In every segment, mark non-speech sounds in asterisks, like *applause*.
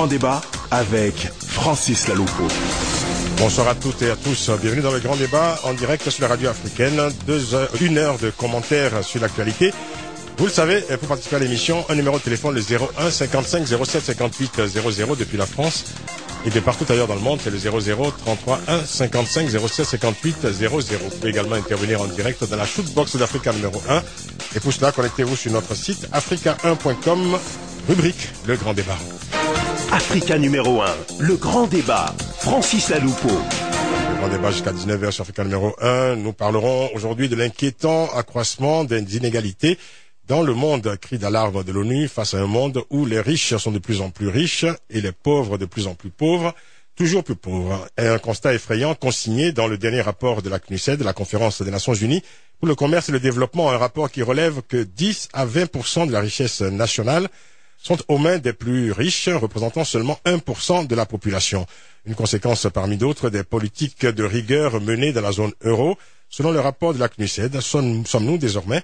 Grand débat avec Francis Laloupo. Bonsoir à toutes et à tous. Bienvenue dans le grand débat en direct sur la radio africaine. Une heure de commentaires sur l'actualité. Vous le savez, pour participer à l'émission, un numéro de téléphone, le 01 55 07 58 00 depuis la France et de partout ailleurs dans le monde, c'est le 00 33 1 55 07 58 00. Vous pouvez également intervenir en direct dans la shootbox d'Africa numéro 1. Et pour cela, connectez-vous sur notre site africa1.com, rubrique Le Grand Débat. Africa numéro 1, le grand débat. Francis Laloupo. Le Grand Débat jusqu'à 19h sur Africa numéro 1. Nous parlerons aujourd'hui de l'inquiétant accroissement des inégalités dans le monde, cri d'alarme de l'ONU face à un monde où les riches sont de plus en plus riches et les pauvres de plus en plus pauvres, toujours plus pauvres. Et un constat effrayant consigné dans le dernier rapport de la CNUSED, la conférence des Nations Unies pour le commerce et le développement, un rapport qui relève que 10 à 20 de la richesse nationale sont aux mains des plus riches, représentant seulement 1% de la population. Une conséquence parmi d'autres des politiques de rigueur menées dans la zone euro. Selon le rapport de la CNUSED, sommes-nous désormais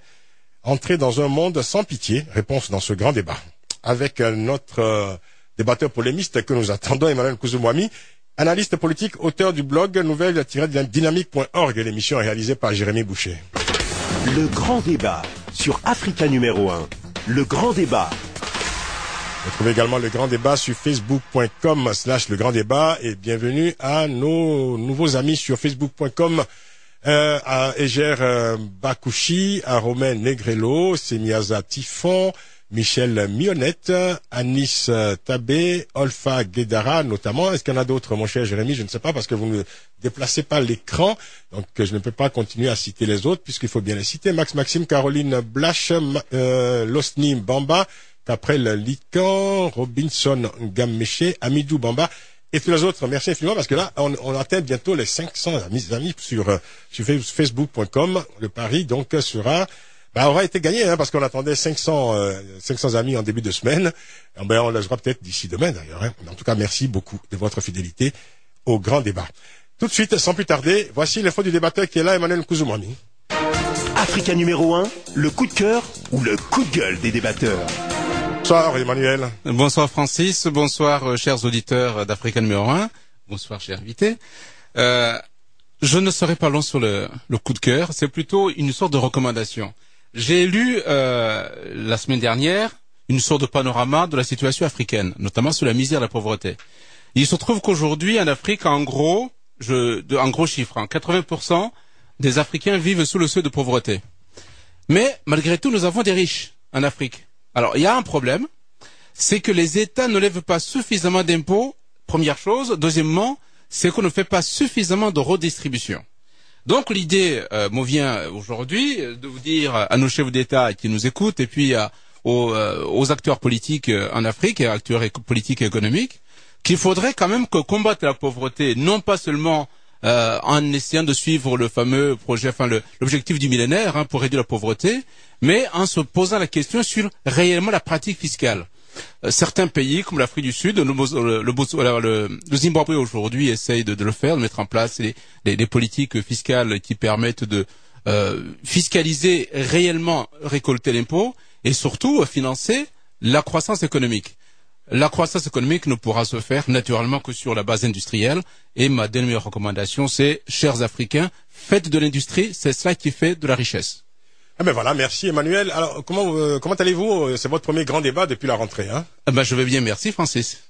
entrer dans un monde sans pitié? Réponse dans ce grand débat. Avec notre euh, débatteur polémiste que nous attendons, Emmanuel Kouzoumoumi, analyste politique, auteur du blog nouvelle-dynamique.org. L'émission réalisée par Jérémy Boucher. Le grand débat sur Africa numéro 1. Le grand débat. Vous trouvez également le grand débat sur facebook.com slash le grand débat et bienvenue à nos nouveaux amis sur facebook.com euh, à Eger euh, Bakouchi, à Romain Negrello, Semiaza Tifon, Michel Mionnette, Anis euh, Tabé, Olfa Guedara notamment. Est-ce qu'il y en a d'autres, mon cher Jérémy? Je ne sais pas parce que vous ne déplacez pas l'écran, donc je ne peux pas continuer à citer les autres puisqu'il faut bien les citer. Max Maxime, Caroline Blache, euh, Losni Bamba, Caprel Lican, Robinson Gammeché, Amidou Bamba et tous les autres. Merci infiniment parce que là, on, atteint bientôt les 500 amis, sur, euh, facebook.com. Le pari donc sera bah, aura été gagné hein, parce qu'on attendait 500 euh, 500 amis en début de semaine. Eh ben, on les aura peut-être d'ici demain d'ailleurs. Hein. En tout cas, merci beaucoup de votre fidélité au grand débat. Tout de suite, sans plus tarder, voici l'info du débatteur qui est là, Emmanuel Kouzoumani. Africa numéro 1, le coup de cœur ou le coup de gueule des débatteurs? Bonsoir Emmanuel. Bonsoir Francis, bonsoir euh, chers auditeurs d'Africa numéro 1, bonsoir chers invités. Euh, je ne serai pas long sur le, coup de cœur, c'est plutôt une sorte de recommandation. J'ai lu euh, la semaine dernière une sorte de panorama de la situation africaine, notamment sur la misère et la pauvreté. Il se trouve qu'aujourd'hui en Afrique, en gros, je, de, en chiffre, hein, 80% des Africains vivent sous le seuil de pauvreté. Mais malgré tout, nous avons des riches en Afrique. Alors, il y a un problème, c'est que les États ne lèvent pas suffisamment d'impôts, première chose. Deuxièmement, c'est qu'on ne fait pas suffisamment de redistribution. Donc l'idée euh, me vient aujourd'hui de vous dire à nos chefs d'État qui nous écoutent et puis aux, euh, acteurs politiques euh, en Afrique et acteurs politiques et économiques qu'il faudrait quand même que combattre la pauvreté, non pas seulement euh, en essayant de suivre le fameux projet, enfin l'objectif du millénaire hein, pour réduire la pauvreté, mais en se posant la question sur réellement la pratique fiscale. Euh, certains pays, comme l'Afrique du Sud, le, Zimbabwe aujourd'hui essaye de, le faire, de mettre en place les politiques fiscales qui permettent de euh, fiscaliser réellement, récolter l'impôt et surtout financer la croissance économique. La croissance économique ne pourra se faire naturellement que sur la base industrielle. Et ma dernière recommandation, c'est, chers Africains, faites de l'industrie, c'est cela qui fait de la richesse. Ah ben voilà, merci Emmanuel. Alors comment euh, comment allez-vous? C'est votre premier grand débat depuis la rentrée, hein? Ah ben, je vais bien, merci Francis.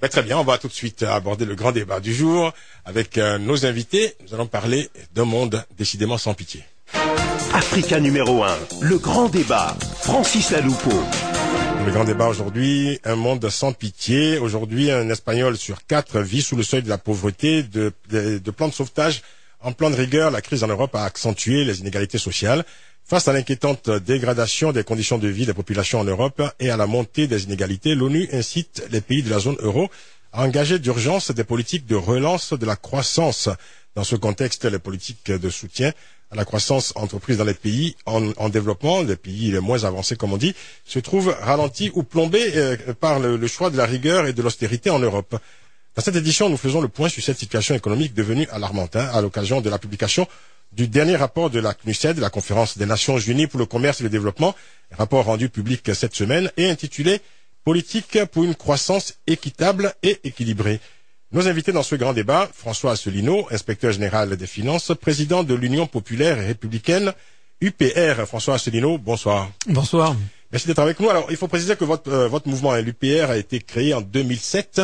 Ben, très bien, on va tout de suite aborder le grand débat du jour avec euh, nos invités. Nous allons parler d'un monde décidément sans pitié. Africa numéro 1, le grand débat. Francis Laloupo. Le grand débat aujourd'hui, un monde sans pitié. Aujourd'hui, un Espagnol sur quatre vit sous le seuil de la pauvreté. De, de, de plan de sauvetage en plan de rigueur, la crise en Europe a accentué les inégalités sociales. Face à l'inquiétante dégradation des conditions de vie des populations en Europe et à la montée des inégalités, l'ONU incite les pays de la zone euro à engager d'urgence des politiques de relance de la croissance. Dans ce contexte, les politiques de soutien la croissance entreprise dans les pays en, en, développement, les pays les moins avancés comme on dit, se trouvent ralentis ou plombés euh, par le, le, choix de la rigueur et de l'austérité en Europe. Dans cette édition, nous faisons le point sur cette situation économique devenue alarmante hein, à l'occasion de la publication du dernier rapport de la CNUSED, la conférence des Nations Unies pour le commerce et le développement, rapport rendu public cette semaine et intitulé politique pour une croissance équitable et équilibrée. Nos invités dans ce grand débat, François Asselineau, inspecteur général des finances, président de l'Union populaire et républicaine, UPR. François Asselineau, bonsoir. Bonsoir. Merci d'être avec nous. Alors, il faut préciser que votre, euh, votre mouvement, l'UPR, a été créé en 2007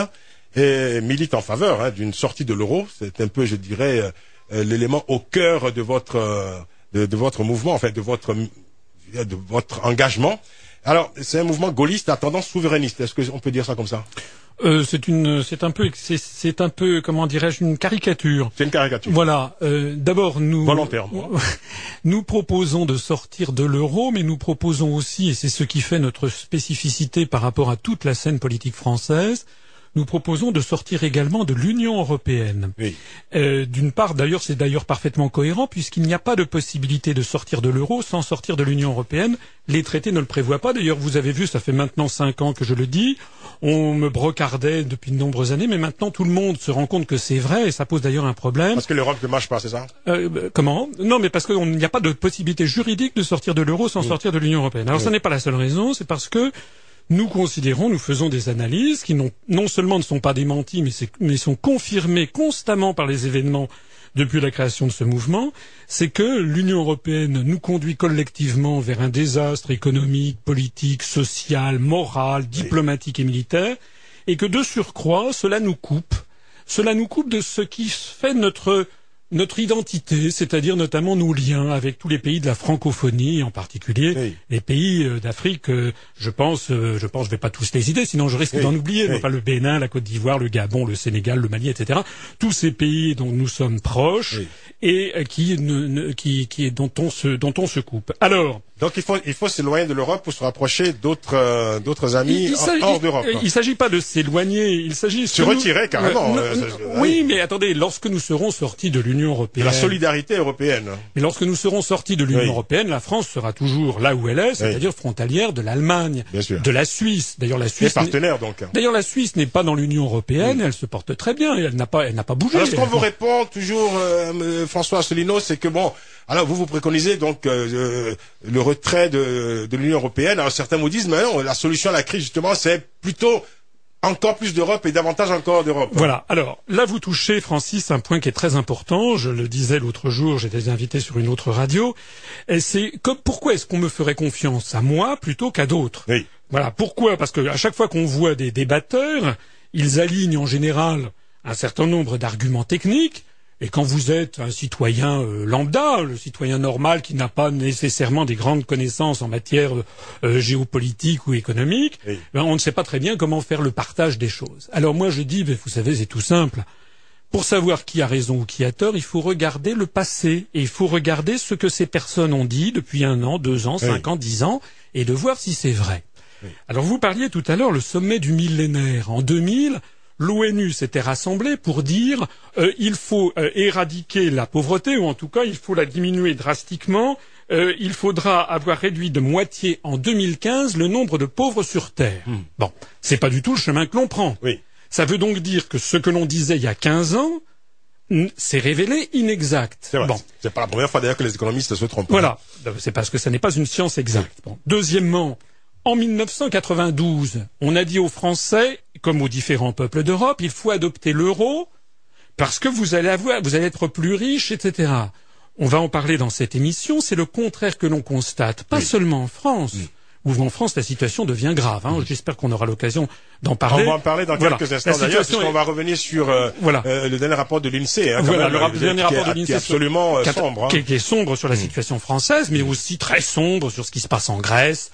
et milite en faveur hein, d'une sortie de l'euro. C'est un peu, je dirais, euh, euh, l'élément au cœur de votre, euh, de, de, votre mouvement, en fait, de votre, de votre engagement. Alors, c'est un mouvement gaulliste à tendance souverainiste. Est-ce qu'on peut dire ça comme ça euh, c'est une, c'est un peu, c'est un peu, comment dirais-je, une caricature. C'est une caricature. Voilà. Euh, D'abord, nous *laughs* nous proposons de sortir de l'euro, mais nous proposons aussi, et c'est ce qui fait notre spécificité par rapport à toute la scène politique française, nous proposons de sortir également de l'Union européenne. Oui. Euh, D'une part, d'ailleurs, c'est d'ailleurs parfaitement cohérent puisqu'il n'y a pas de possibilité de sortir de l'euro sans sortir de l'Union européenne. Les traités ne le prévoient pas. D'ailleurs, vous avez vu, ça fait maintenant cinq ans que je le dis. On me brocardait depuis de nombreuses années, mais maintenant tout le monde se rend compte que c'est vrai et ça pose d'ailleurs un problème. Parce que l'Europe ne marche pas, c'est ça? Euh, Comment? Non, mais parce qu'il n'y a pas de possibilité juridique de sortir de l'euro sans oui. sortir de l'Union européenne. Alors, oui. ce n'est pas la seule raison, c'est parce que nous considérons, nous faisons des analyses qui non, non seulement ne sont pas démenties, mais, mais, sont confirmées constamment par les événements depuis la création de ce mouvement, c'est que l'Union européenne nous conduit collectivement vers un désastre économique, politique, social, moral, diplomatique et militaire, et que de surcroît, cela nous coupe. Cela nous coupe de ce qui fait notre notre identité, c'est-à-dire notamment nos liens avec tous les pays de la francophonie, en particulier oui. les pays euh, d'Afrique. Euh, je pense, euh, je pense, je vais pas tous les citer, sinon je risque oui. d'en oublier. Oui. Enfin, le Bénin, la Côte d'Ivoire, le Gabon, le Sénégal, le Mali, etc. Tous ces pays dont nous sommes proches et qui, ne, ne, qui, qui, dont on se, dont on se coupe. Alors. Donc il faut, il faut s'éloigner de l'Europe pour se rapprocher d'autres, euh, d'autres amis il, il hors d'Europe. Il ne s'agit pas de s'éloigner, il s'agit se retirer carrément. Euh, oui, mais attendez, lorsque nous serons sortis de l'Union européenne, de la solidarité européenne. Mais lorsque nous serons sortis de l'Union oui. européenne, la France sera toujours là où elle est, c'est-à-dire oui. frontalière de l'Allemagne, de la Suisse. D'ailleurs, la Suisse. Et partenaire donc. D'ailleurs, la Suisse n'est pas dans l'Union européenne, oui. elle se porte très bien, et elle n'a pas, elle n'a pas bougé. Alors, ce qu'on vous répond toujours, euh, François Asselineau, c'est que bon, alors vous vous préconisez donc euh, le retrait de, de l'Union européenne. Alors certains vous disent, mais non, la solution à la crise justement, c'est plutôt encore plus d'Europe et davantage encore d'Europe. Voilà. Alors là, vous touchez, Francis, un point qui est très important. Je le disais l'autre jour, j'étais invité sur une autre radio. Et c'est comme pourquoi est-ce qu'on me ferait confiance à moi plutôt qu'à d'autres? Oui. Voilà. Pourquoi? Parce que à chaque fois qu'on voit des débatteurs, ils alignent en général un certain nombre d'arguments techniques. Et quand vous êtes un citoyen euh, lambda, le citoyen normal qui n'a pas nécessairement des grandes connaissances en matière euh, géopolitique ou économique, oui. ben, on ne sait pas très bien comment faire le partage des choses. Alors moi je dis, ben, vous savez, c'est tout simple. Pour savoir qui a raison ou qui a tort, il faut regarder le passé et il faut regarder ce que ces personnes ont dit depuis un an, deux ans, cinq ans, dix ans, et de voir si c'est vrai. Oui. Alors vous parliez tout à l'heure le sommet du millénaire en 2000 l'ONU s'était rassemblée pour dire euh, il faut euh, éradiquer la pauvreté ou en tout cas il faut la diminuer drastiquement. Euh, il faudra avoir réduit de moitié en 2015 le nombre de pauvres sur Terre. Hmm. Bon, c'est pas du tout le chemin que l'on prend. Oui. Ça veut donc dire que ce que l'on disait il y a 15 ans s'est révélé inexact. C'est vrai. Bon. C'est pas la première fois d'ailleurs que les économistes se trompent. Voilà. C'est parce que ça n'est pas une science exacte. Bon. Deuxièmement, en 1992, on a dit aux Français, comme aux différents peuples d'Europe, il faut adopter l'euro parce que vous allez avoir, vous allez être plus riches, etc. On va en parler dans cette émission. C'est le contraire que l'on constate, pas oui. seulement en France. Oui. Où en France la situation devient grave. Hein. J'espère qu'on aura l'occasion d'en parler. On va en parler dans voilà. quelques instants d'ailleurs, puisqu'on est... va revenir sur euh, voilà. euh, le dernier rapport de l'INSEE. Hein, voilà, même, le, dernier rapport de l'INSEE qui est absolument euh, qui, sombre. Hein. Qui, qui, est sombre sur la situation française, mais aussi très sombre sur ce qui se passe en Grèce,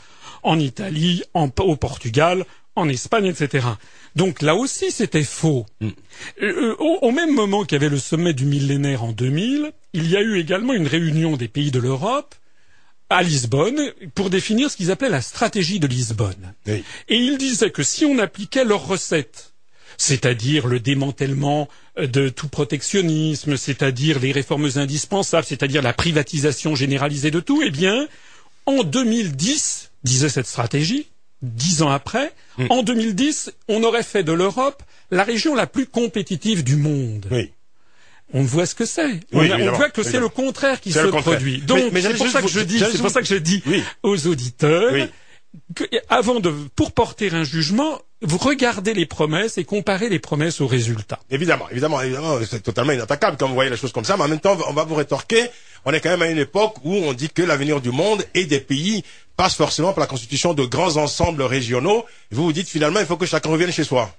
en Italie, en, au Portugal, en Espagne, etc. Donc là aussi, c'était faux. Mm. Euh, au, au, même moment qu'il y avait le sommet du millénaire en 2000, il y a eu également une réunion des pays de l'Europe à Lisbonne pour définir ce qu'ils appelaient la stratégie de Lisbonne. Oui. Et ils disaient que si on appliquait leurs recettes, c'est-à-dire le démantèlement de tout protectionnisme, c'est-à-dire les réformes indispensables, c'est-à-dire la privatisation généralisée de tout, eh bien, en 2010, disait cette stratégie, dix ans après, mm. en 2010, on aurait fait de l'Europe la région la plus compétitive du monde. Oui. On voit ce que c'est. Oui, on, on, voit que c'est le contraire qui se contraire. produit. Donc, c'est pour, ça que je dis, c'est pour ça que je dis oui. aux auditeurs, que, avant de, pour porter un jugement, vous regardez les promesses et comparez les promesses aux résultats. Évidemment, évidemment, évidemment, c'est totalement inattaquable quand vous voyez les choses comme ça, mais en même temps, on va vous rétorquer, on est quand même à une époque où on dit que l'avenir du monde et des pays passe forcément par la constitution de grands ensembles régionaux. Vous vous dites finalement, il faut que chacun revienne chez soi.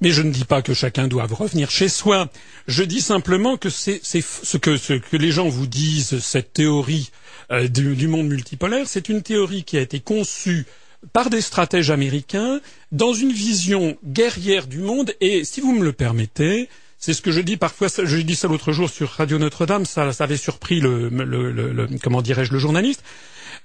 Mais je ne dis pas que chacun doit revenir chez soi. Je dis simplement que c'est ce que, ce que les gens vous disent, cette théorie euh, du, du monde multipolaire, c'est une théorie qui a été conçue par des stratèges américains dans une vision guerrière du monde et si vous me le permettez, c'est ce que je dis parfois. Je dis ça l'autre jour sur Radio Notre-Dame. Ça, ça avait surpris le, le, le, comment dirais-je le journaliste.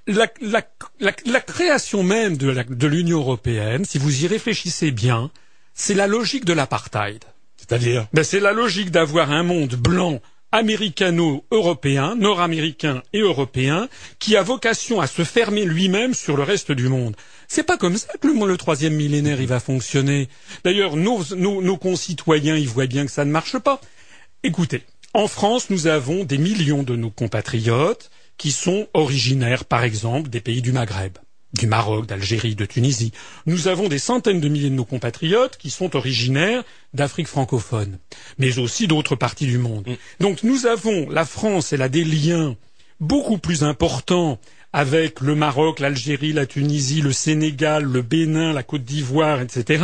La, la, la, création même de l'Union européenne, si vous y réfléchissez bien, c'est la logique de l'apartheid. C'est-à-dire? Ben, C'est la logique d'avoir un monde blanc américano-européen, nord-américain et européen, qui a vocation à se fermer lui-même sur le reste du monde. C'est pas comme ça que le, troisième millénaire il va fonctionner. D'ailleurs, nos, nos concitoyens, ils voient bien que ça ne marche pas. Écoutez, en France, nous avons des millions de nos compatriotes qui sont originaires, par exemple, des pays du Maghreb du Maroc, d'Algérie, de Tunisie. Nous avons des centaines de milliers de nos compatriotes qui sont originaires d'Afrique francophone, mais aussi d'autres parties du monde. Mm. Donc nous avons, la France, elle a des liens beaucoup plus importants avec le Maroc, l'Algérie, la Tunisie, le Sénégal, le Bénin, la Côte d'Ivoire, etc.,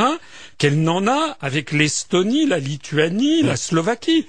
qu'elle n'en a avec l'Estonie, la Lituanie, la Slovaquie.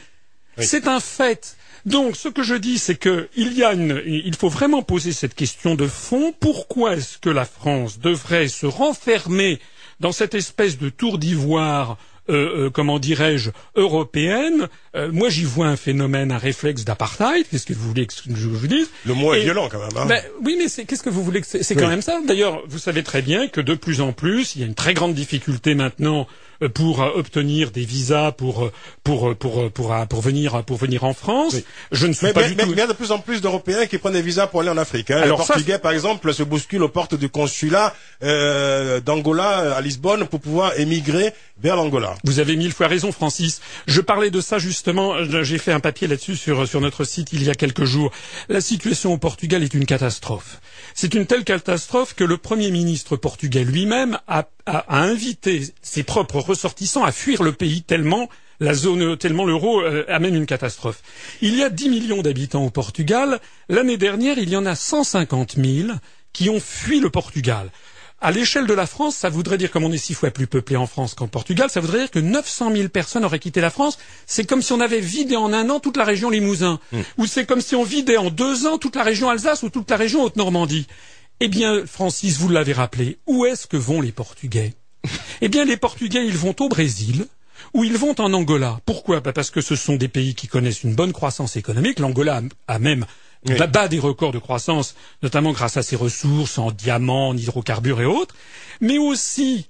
C'est un fait. Donc, ce que je dis, c'est qu'il y a une, il faut vraiment poser cette question de fond. Pourquoi est-ce que la France devrait se renfermer dans cette espèce de tour d'ivoire euh, euh, comment dirais-je, européenne. Euh, moi, j'y vois un phénomène, un réflexe d'apartheid. Qu'est-ce que vous voulez que je vous dise Le mot est violent quand même. Hein. Ben, oui, mais qu'est-ce que vous voulez que c'est quand même ça. D'ailleurs, vous savez très bien que de plus en plus, il y a une très grande difficulté maintenant pour euh, obtenir des visas pour euh, pour pour pour pour, venir pour venir en France. Je ne suis pas du tout. il y a de plus en plus d'Européens qui prennent des visas pour aller en Afrique. Hein. Alors, Les Portugais, par exemple, se bousculent aux portes du consulat euh, d'Angola à Lisbonne pour pouvoir émigrer vers l'Angola. Vous avez mille fois raison, Francis. Je parlais de ça justement. J'ai fait un papier là-dessus sur sur notre site il y a quelques jours. La situation au Portugal est une catastrophe. C'est une telle catastrophe que le Premier ministre portugais lui-même a, a, invité ses propres ressortissants à fuir le pays tellement la zone, tellement l'euro euh, amène une catastrophe. Il y a 10 millions d'habitants au Portugal. L'année dernière, il y en a 150 000 qui ont fui le Portugal. À l'échelle de la France, ça voudrait dire, comme on est six fois plus peuplé en France qu'en Portugal, ça voudrait dire que 900 000 personnes auraient quitté la France. C'est comme si on avait vidé en un an toute la région Limousin. Hmm. Ou c'est comme si on vidait en deux ans toute la région Alsace ou toute la région Haute-Normandie. Eh bien, Francis, vous l'avez rappelé, où est-ce que vont les Portugais? Eh bien, les Portugais, ils vont au Brésil, ou ils vont en Angola. Pourquoi? Bah, Parce que ce sont des pays qui connaissent une bonne croissance économique. L'Angola a même bat des records de croissance, notamment grâce à ses ressources en diamants, en hydrocarbures et autres, mais aussi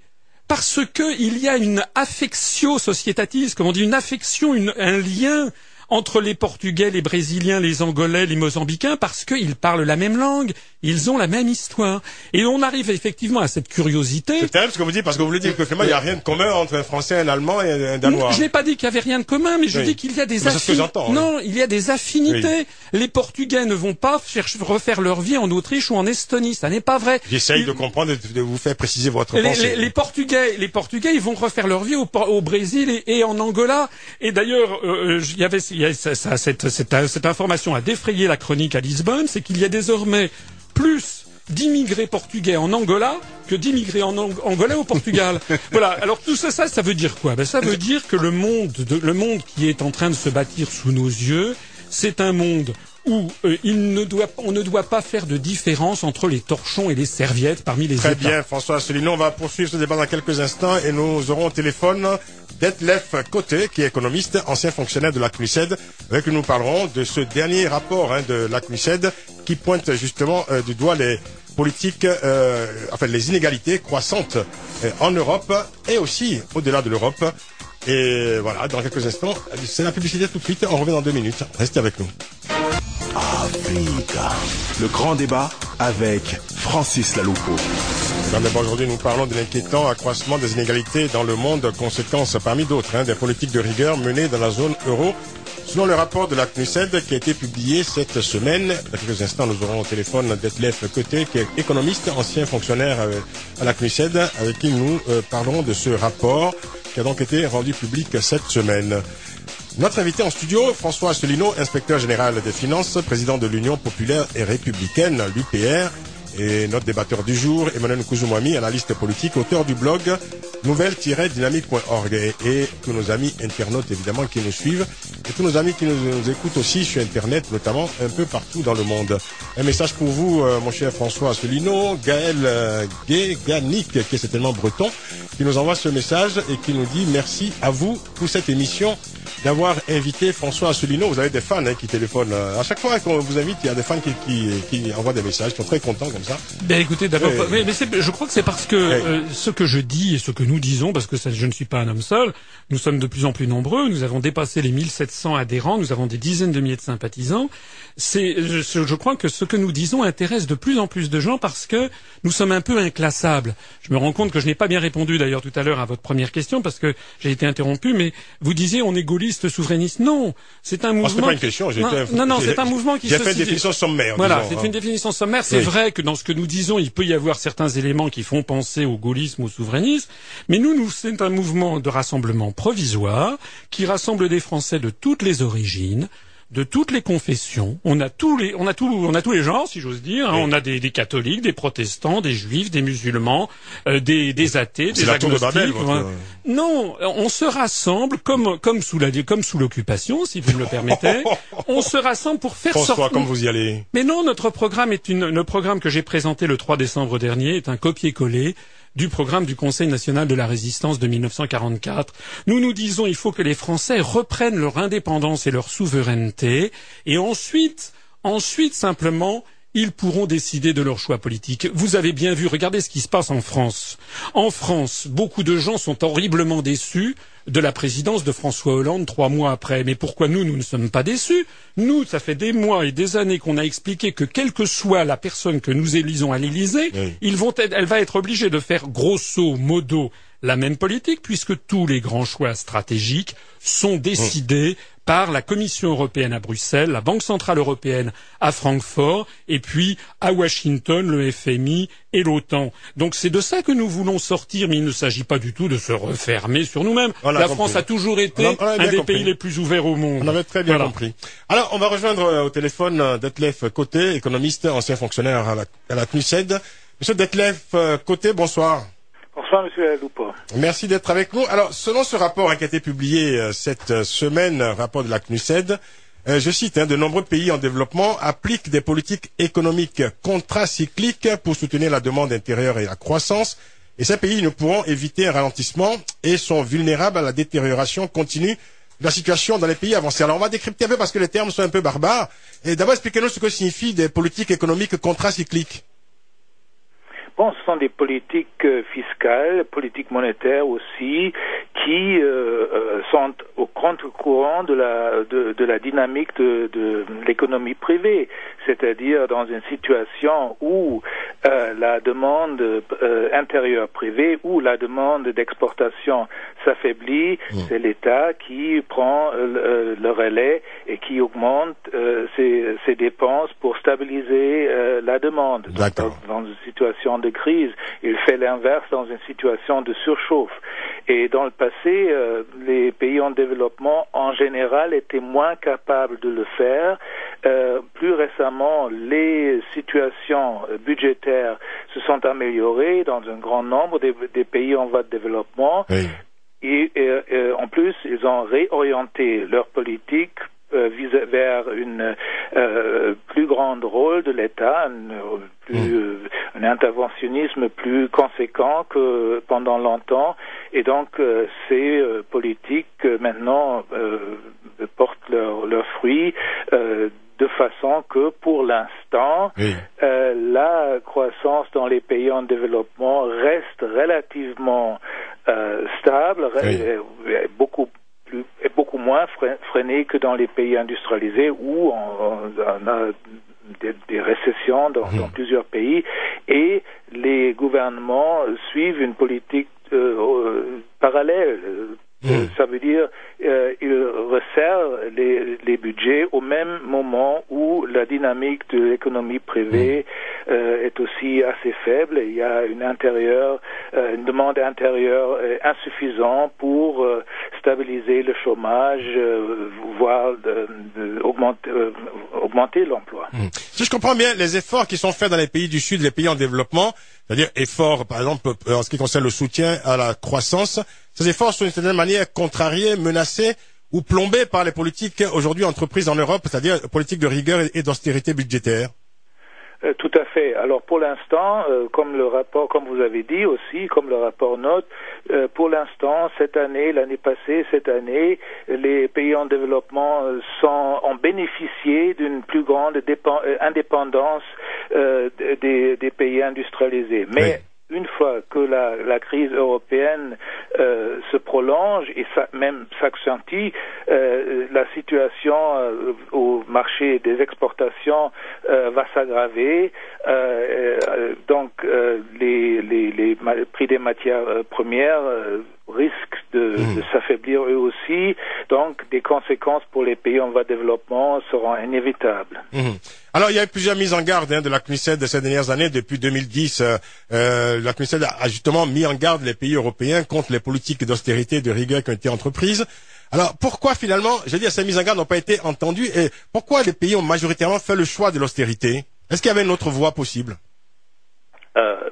parce qu'il y a une affectio societatis, comme on dit, une affection, un lien entre les Portugais, les Brésiliens, les Angolais, les Mozambicains, parce qu'ils parlent la même langue, ils ont la même histoire. Et on arrive effectivement à cette curiosité. C'est terrible ce que vous dites, parce que vous voulez dire que finalement, il n'y a rien de commun entre un Français, un Allemand et un Danois. Je n'ai pas dit qu'il n'y avait rien de commun, mais je dis qu'il y a des affinités. Non, il y a des affinités. Les Portugais ne vont pas chercher, refaire leur vie en Autriche ou en Estonie, ça n'est pas vrai. J'essaye de comprendre et de vous faire préciser votre les, pensée. Les, Portugais, les Portugais, ils vont refaire leur vie au, au Brésil et, en Angola. Et d'ailleurs, euh, il y avait cette, information a défrayé la chronique à Lisbonne, c'est qu'il y a désormais plus d'immigrés portugais en Angola que d'immigrés en Angola au Portugal. *laughs* voilà. Alors tout ça, ça, ça veut dire quoi? Ben, Ça veut dire que le monde, le monde qui est en train de se bâtir sous nos yeux, c'est un monde où euh, il ne doit, on ne doit pas faire de différence entre les torchons et les serviettes parmi les Très États. Bien, François Asselineau. On va poursuivre ce débat dans quelques instants et nous aurons au téléphone Detlef Côté, qui est économiste, ancien fonctionnaire de la CNUSED, avec qui nous parlerons de ce dernier rapport hein, de la CNUSED qui pointe justement euh, du doigt les politiques, euh, enfin les inégalités croissantes en Europe et aussi au-delà de l'Europe. Et voilà, dans quelques instants, c'est la publicité tout de suite. On revient dans deux minutes. Restez avec nous. Africa. Le grand débat avec Francis Laloupo. aujourd'hui, nous parlons de l'inquiétant accroissement des inégalités dans le monde, conséquence parmi d'autres hein, des politiques de rigueur menées dans la zone euro. Selon le rapport de la CNUSED qui a été publié cette semaine, dans quelques instants, nous aurons au téléphone Detlef Côté, qui est économiste, ancien fonctionnaire euh, à la CNUSED, avec qui nous euh, parlerons de ce rapport qui a donc été rendu public cette semaine. Notre invité en studio, François Asselineau, inspecteur général des finances, président de l'Union populaire et républicaine, l'UPR, et notre débatteur du jour, Emmanuel Kouzoumami, analyste politique, auteur du blog nouvelle-dynamique.org et, tous nos amis internautes évidemment qui nous suivent et tous nos amis qui nous, écoutent aussi sur Internet, notamment un peu partout dans le monde. Un message pour vous, euh, mon cher François Asselineau, Gaël euh, Ganik, qui est certainement breton, qui nous envoie ce message et qui nous dit merci à vous pour cette émission d'avoir invité François Asselineau. Vous avez des fans hein, qui téléphonent. Euh, à chaque fois qu'on vous invite, il y a des fans qui, envoient des messages, qui sont très contents ça. Ben écoutez, d'abord, mais, mais je crois que c'est parce que euh, ce que je dis et ce que nous disons, parce que ça, je ne suis pas un homme seul, nous sommes de plus en plus nombreux, nous avons dépassé les 1700 adhérents, nous avons des dizaines de milliers de sympathisants. C'est, je, je crois que ce que nous disons intéresse de plus en plus de gens parce que nous sommes un peu inclassables. Je me rends compte que je n'ai pas bien répondu d'ailleurs tout à l'heure à votre première question parce que j'ai été interrompu, mais vous disiez on est gaulliste souverainiste. Non, c'est un oh, mouvement. pas une question. Non, non, c'est un mouvement qui. J'ai fait une définition sommaire. Voilà, c'est une définition sommaire. C'est vrai que dans ce que nous disons, il peut y avoir certains éléments qui font penser au gaullisme, au souverainisme, mais nous, c'est un mouvement de rassemblement provisoire qui rassemble des Français de toutes les origines de toutes les confessions. On a tous les, on a tout, on a tous les genres, si j'ose dire. Hein. On a des, des, catholiques, des protestants, des juifs, des musulmans, euh, des, des, athées, des agnostiques. Non, on se rassemble comme, comme sous la, comme sous l'occupation, si vous me le permettez. *laughs* on se rassemble pour faire sortir. comme vous y allez. Mais non, notre programme est une, le programme que j'ai présenté le 3 décembre dernier est un copier-coller du programme du Conseil national de la résistance de 1944. Nous nous disons il faut que les Français reprennent leur indépendance et leur souveraineté et ensuite, ensuite simplement ils pourront décider de leur choix politique. Vous avez bien vu, regardez ce qui se passe en France. En France, beaucoup de gens sont horriblement déçus de la présidence de François Hollande trois mois après. Mais pourquoi nous, nous ne sommes pas déçus? Nous, ça fait des mois et des années qu'on a expliqué que quelle que soit la personne que nous élisons à l'Élysée, elle va être obligée de faire grosso modo la même politique puisque tous les grands choix stratégiques sont décidés par la Commission européenne à Bruxelles, la Banque centrale européenne à Francfort, et puis à Washington, le FMI et l'OTAN. Donc c'est de ça que nous voulons sortir, mais il ne s'agit pas du tout de se refermer sur nous-mêmes. La France a toujours été un des pays les plus ouverts au monde. On avait très bien compris. Alors, on va rejoindre euh, au téléphone euh, Detlef Côté, économiste, ancien fonctionnaire à la, à la CNUSED. Monsieur Detlef euh, Côté, bonsoir. Bonsoir, Monsieur Loupa. Merci d'être avec nous. Alors, selon ce rapport qui a été publié euh, cette euh, semaine, rapport de la CNUSED, euh, je cite, hein, de nombreux pays en développement appliquent des politiques économiques contracycliques pour soutenir la demande intérieure et la croissance. Et ces pays ne pourront éviter un ralentissement et sont vulnérables à la détérioration continue de la situation dans les pays avancés. Alors on va décrypter un peu parce que les termes sont un peu barbares. Et d'abord expliquez-nous ce que signifient des politiques économiques contracycliques. Bon, ce sont des politiques euh, fiscales, politiques monétaires aussi, qui euh, euh, sont au contre-courant de la, de, de, la dynamique de, de l'économie privée, c'est-à-dire dans une situation où euh, la demande euh, intérieure privée ou la demande d'exportation s'affaiblit, mmh. c'est l'État qui prend le, le, relais et qui augmente ses, ses, dépenses pour stabiliser la demande. Dans, dans une situation de crise, il fait l'inverse dans une situation de surchauffe. Et dans le passé, euh, les pays en développement, en général, étaient moins capables de le faire. Euh, plus récemment, les situations budgétaires se sont améliorées dans un grand nombre des, des pays en voie de développement. Oui. Et, et, en plus, ils ont réorienté leur politique euh, vers une euh, plus grande rôle de l'État, plus, mm. euh, un interventionnisme plus conséquent que pendant longtemps. Et donc, euh, ces euh, politiques maintenant portent leurs leur fruits de façon que pour l'instant, la croissance dans les pays en développement reste relativement stable, oui. beaucoup plus, est beaucoup moins freinée que dans les pays industrialisés où on, on a des, des récessions dans, mmh. dans, plusieurs pays et les gouvernements suivent une politique parallèle. Hmm. Ça veut dire euh, ils resserrent les, les budgets au même moment où la dynamique de l'économie privée euh, est aussi assez faible. Il y a une intérieure, euh, une demande intérieure euh, insuffisante pour euh, stabiliser le chômage, euh, voire de, de augmenter, euh, augmenter l'emploi. Si je comprends bien, les efforts qui sont faits dans les pays du Sud, les pays en développement, c'est-à-dire efforts, par exemple, en ce qui concerne le soutien à la croissance, ces efforts sont d'une certaine manière contrariés, menacés ou plombés par les politiques aujourd'hui entreprises en Europe, c'est-à-dire politiques de rigueur et- d'austérité budgétaire. Euh, Tout à fait. Alors pour l'instant, euh, comme le rapport, comme vous avez dit aussi, comme le rapport note, euh, pour l'instant, cette année, l'année passée, cette année, les pays en développement euh, sont, ont bénéficié d'une plus grande euh, indépendance euh, des, des pays industrialisés. Mais une fois que la, la crise européenne euh, se prolonge et ça, même s'accentue, euh, la situation euh, au marché des exportations euh, va s'aggraver. Euh, euh, donc, les, les, les prix des matières premières risquent de, de s'affaiblir eux aussi. Donc, des conséquences pour les pays en voie de développement seront inévitables. Mhm. Alors, il y a eu plusieurs mises en garde hein, de la CNUSED de ces dernières années. Depuis 2010, euh, euh, la CNUSED a justement mis en garde les pays européens contre les politiques d'austérité et de rigueur qui ont été entreprises. Alors, pourquoi finalement, je veux dire, ces mises en garde n'ont pas été entendues et pourquoi les pays ont majoritairement fait le choix de l'austérité? Est-ce qu'il y avait une autre voie possible? Euh,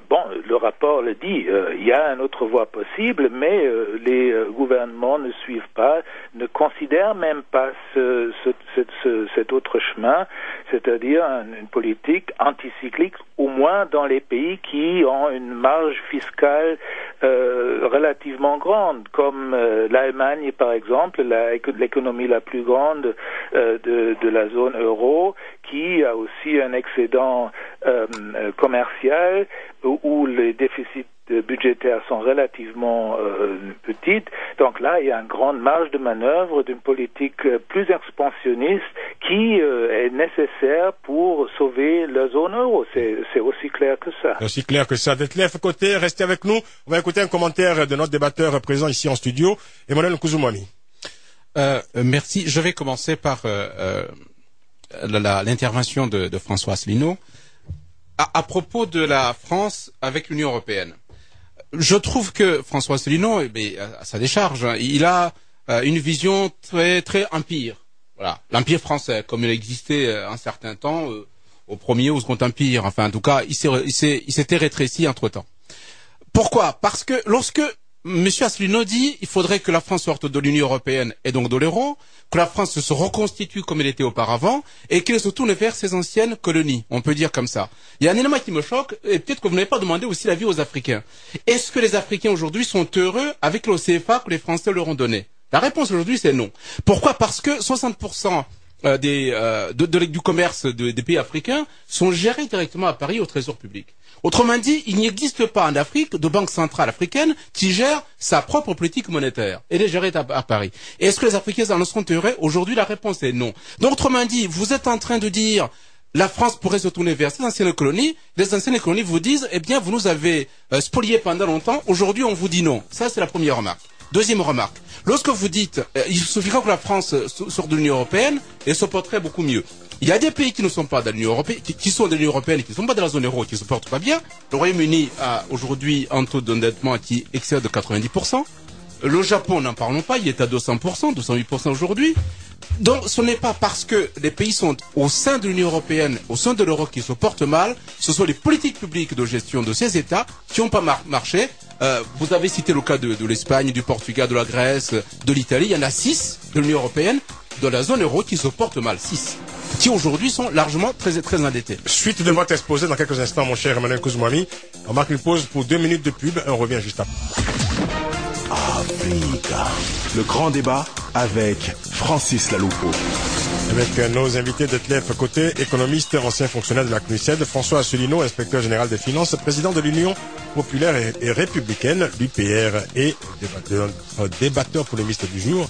le rapport le dit, euh, il y a une autre voie possible, mais euh, les euh, gouvernements ne suivent pas, ne considèrent même pas ce, ce, ce, ce- cet autre chemin, c'est-à-dire une, politique anticyclique, au moins dans les pays qui ont une marge fiscale relativement grande, comme l'Allemagne par exemple, l'économie la plus grande de, de la zone euro, qui a aussi un excédent euh, euh, commercial où, les déficits budgétaires sont relativement euh, petites. Donc là, il y a une grande marge de manœuvre d'une politique plus expansionniste qui euh, est nécessaire pour sauver la zone euro. C'est aussi clair que ça. C'est aussi clair que ça. Detlef Côté, restez avec nous. On va écouter un commentaire de notre débatteur présent ici en studio, Emmanuel Kouzoumami. Euh, euh, merci. Je vais commencer par euh, euh, la- la- l'intervention de, François Asselineau à, propos de la France avec l'Union européenne. Je trouve que François Asselineau, eh à sa décharge, hein, il a euh, une vision très très empire. Voilà, l'empire français, comme il existait euh, un certain temps euh, au premier ou au second empire. Enfin, en tout cas, il s'était rétréci entre temps. Pourquoi? Parce que lorsque M. Asselineau dit il faudrait que la France sorte de l'Union européenne et donc de l'euro, que la France se reconstitue comme elle était auparavant et qu'elle se tourne vers ses anciennes colonies. On peut dire comme ça. Il y a un élément qui me choque et peut-être que vous n'avez pas demandé aussi l'avis aux Africains. Est-ce que les Africains aujourd'hui sont heureux avec le CFA que les Français leur ont donné? La réponse aujourd'hui c'est non. Pourquoi? Parce que 60% euh, des, euh, de- du commerce de- des pays africains sont gérés directement à Paris au Trésor public. Autrement dit, il n'existe pas en Afrique de banque centrale africaine qui gère sa propre politique monétaire. Elle est gérée à, Paris. Est-ce que les Africains en sont heureux Aujourd'hui, la réponse est non. Donc, autrement dit, vous êtes en train de dire la France pourrait se tourner vers ses anciennes colonies. Les anciennes colonies vous disent, eh bien, vous nous avez euh, spoliés pendant longtemps. Aujourd'hui, on vous dit non. Ça, c'est la première remarque. Deuxième remarque. Lorsque vous dites, euh, il suffira que la France euh, so- sorte de l'Union européenne et se porterait beaucoup mieux. Il y a des pays qui ne sont pas dans l'Union européenne, qui, sont de l'Union européenne et qui ne sont pas dans la zone euro, qui se portent pas bien. Le Royaume-Uni a aujourd'hui un taux d'endettement qui excède de 90%. Le Japon, n'en parlons pas, il est à 200%, 208% aujourd'hui. Donc, ce n'est pas parce que les pays sont au sein de l'Union européenne, au sein de l'euro, qui se portent mal. Ce sont les politiques publiques de gestion de ces États qui n'ont pas mar- marché. Euh, vous avez cité le cas de, l'Espagne, du Portugal, de la Grèce, de l'Italie. Il y en a six de l'Union européenne, de la zone euro, qui se portent mal. Six. Qui aujourd'hui sont largement très, endettés. Suite de votre exposé dans quelques instants, mon cher Emmanuel Kouzoumami. On marque une pause pour deux minutes de pub et on revient juste après. Le grand débat avec Francis Laloupo. Avec euh, nos invités de TLEF côté, économiste, ancien fonctionnaire de la CNUSED, François Asselineau, inspecteur général des finances, président de l'Union populaire et, et républicaine, l'UPR, et débatteur, euh, débatteur polémiste du jour,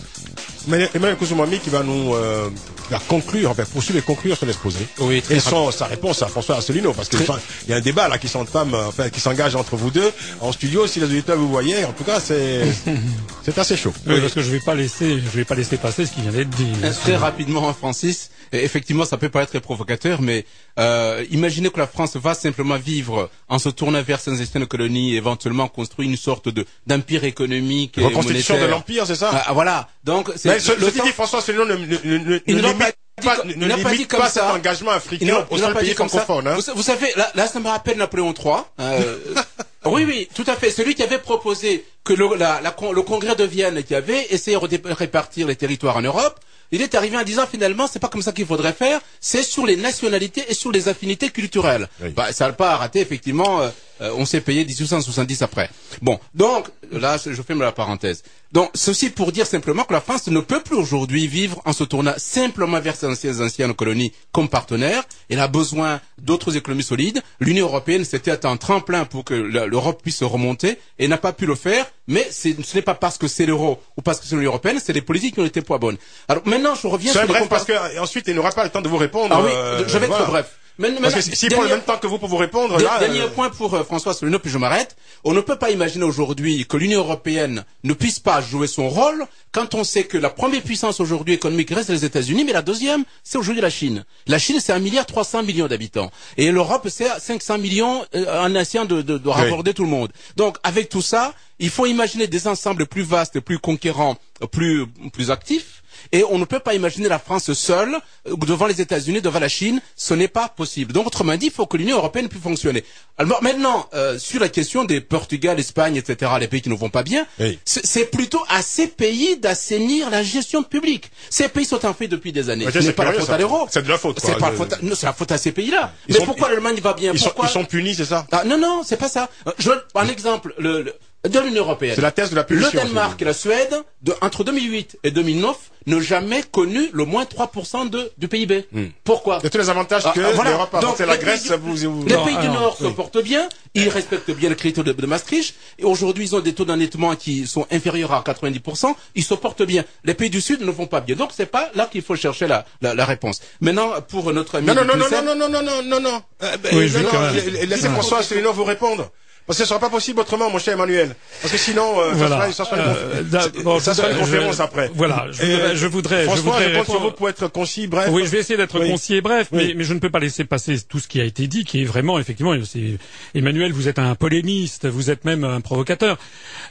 Mais Emmanuel Kouzoumoumi qui va nous euh, qui va conclure, enfin poursuivre et conclure sur l'exposé. Oui, très Et son, sa réponse à François Asselineau, parce qu'il y a un débat là qui s'entame, euh, enfin qui s'engage entre vous deux en studio. Si les auditeurs vous voyez, en tout cas, c'est *laughs* c'est assez chaud. Oui, parce que je vais pas laisser, je vais pas laisser passer ce qui vient d'être dit. Très rapidement, Francis. Effectivement, ça peut paraître très provocateur, mais euh, imaginez que la France va simplement vivre en se tournant vers ses anciennes colonies, éventuellement construire une sorte de d'empire économique et Reconstitution de monétaire. l'empire, c'est ça Ah, voilà. Donc, c'est ce, le temps- dit, François Asselineau ne, ne, ne, ne, Il ne n'a limite pas pas, dit- ne pas limite dit comme pas ça. cet engagement africain au seul pas pays francophone. Hein. Vous, vous savez, là, là, ça me rappelle Napoléon III. Euh, *laughs* oui, oui, tout à fait. Celui qui avait proposé que le, la- la le congrès de Vienne, qui avait essayé de répartir les territoires en Europe, il est arrivé en disant finalement, c'est pas comme ça qu'il faudrait faire, c'est sur les nationalités et sur les affinités culturelles. Oui. Bah, ça n'a pas raté, effectivement, euh, on s'est payé 1870 après. Bon, donc, là, je ferme la parenthèse. Donc, ceci pour dire simplement que la France ne peut plus aujourd'hui vivre en se tournant simplement vers ses anciennes, anciennes colonies comme partenaire. Elle a besoin d'autres économies solides. L'Union européenne, c'était un tremplin pour que l'Europe puisse remonter et n'a pas pu le faire. Mais ce n'est pas parce que c'est l'euro ou parce que c'est l'Union européenne, c'est les politiques qui ont été pas bonnes. Alors maintenant, je reviens sur les bref parce comparaisons. que ensuite il n'aura pas le temps de vous répondre. Ah oui, euh, je vais être voilà. bref. Mais- Parce que prend le même temps que vous pour vous répondre, là, Dernier euh, point pour euh, François Asselineau, puis je m'arrête. On ne peut pas imaginer aujourd'hui que l'Union européenne ne puisse pas jouer son rôle quand on sait que la première puissance aujourd'hui économique reste les États-Unis, mais la deuxième, c'est aujourd'hui la Chine. La Chine, c'est un milliard 300 millions d'habitants. Et l'Europe, c'est 500 millions euh, en essayant de, de, de raccorder tout le monde. Donc, avec tout ça, il faut imaginer des ensembles plus vastes, plus conquérants, plus, plus actifs. Et on ne peut pas imaginer la France seule euh, devant les États-Unis, devant la Chine. Ce n'est pas possible. Donc, autrement dit, il faut que l'Union européenne puisse fonctionner. Alors maintenant, euh, sur la question des Portugal, Espagne, etc., les pays qui ne vont pas bien, Oui. c'est plutôt à ces pays d'assainir la gestion publique. Ces pays sont en fait depuis des années. Ce c'est n'est pas la faute ça. à l'euro. C'est de la faute. C'est la faute. à- non, c'est la faute à ces pays-là. Mais sont- pourquoi l'Allemagne va bien? ils sont, Pourquoi ils sont punis, c'est ça? Ah, non, non, c'est pas ça. Euh, Je, un exemple, le, le- de l'Union européenne. C'est la thèse de la Le. Danemark et la Suède, de, entre 2008 et 2009, n'ont jamais connu le moins 3% de, du PIB. Pourquoi Il y a tous les avantages Ah, que ah, voilà. l'Europe a Donc, apporté à la les Grèce. pays- Vous, vous- Les Non, pays du Nord se oui. portent bien, ils respectent bien le critère de, de Maastricht, et aujourd'hui ils ont des taux d'endettement qui sont inférieurs à 90%, ils se portent bien. Les pays du Sud ne vont pas bien. Donc c'est pas là qu'il faut chercher la, la, la réponse. Maintenant, pour notre ami Non, non, non, non, non, non, non, non, non, non. Euh, ben, Oui, non, non, Laissez François Asselineau vous répondre. Parce que ce sera pas possible autrement, mon cher Emmanuel. Parce que sinon, euh, ça sera, ça sera une, Euh, ça sera une voudrais- conférence je- après. Voilà, je voudrais, je voudrais, je François, voudrais je compte sur vous pour être concis, bref. Oui, je vais essayer d'être Oui. concis et bref, Oui. mais, mais je ne peux pas laisser passer tout ce qui a été dit, qui est vraiment, effectivement, Emmanuel, vous êtes un polémiste, vous êtes même un provocateur.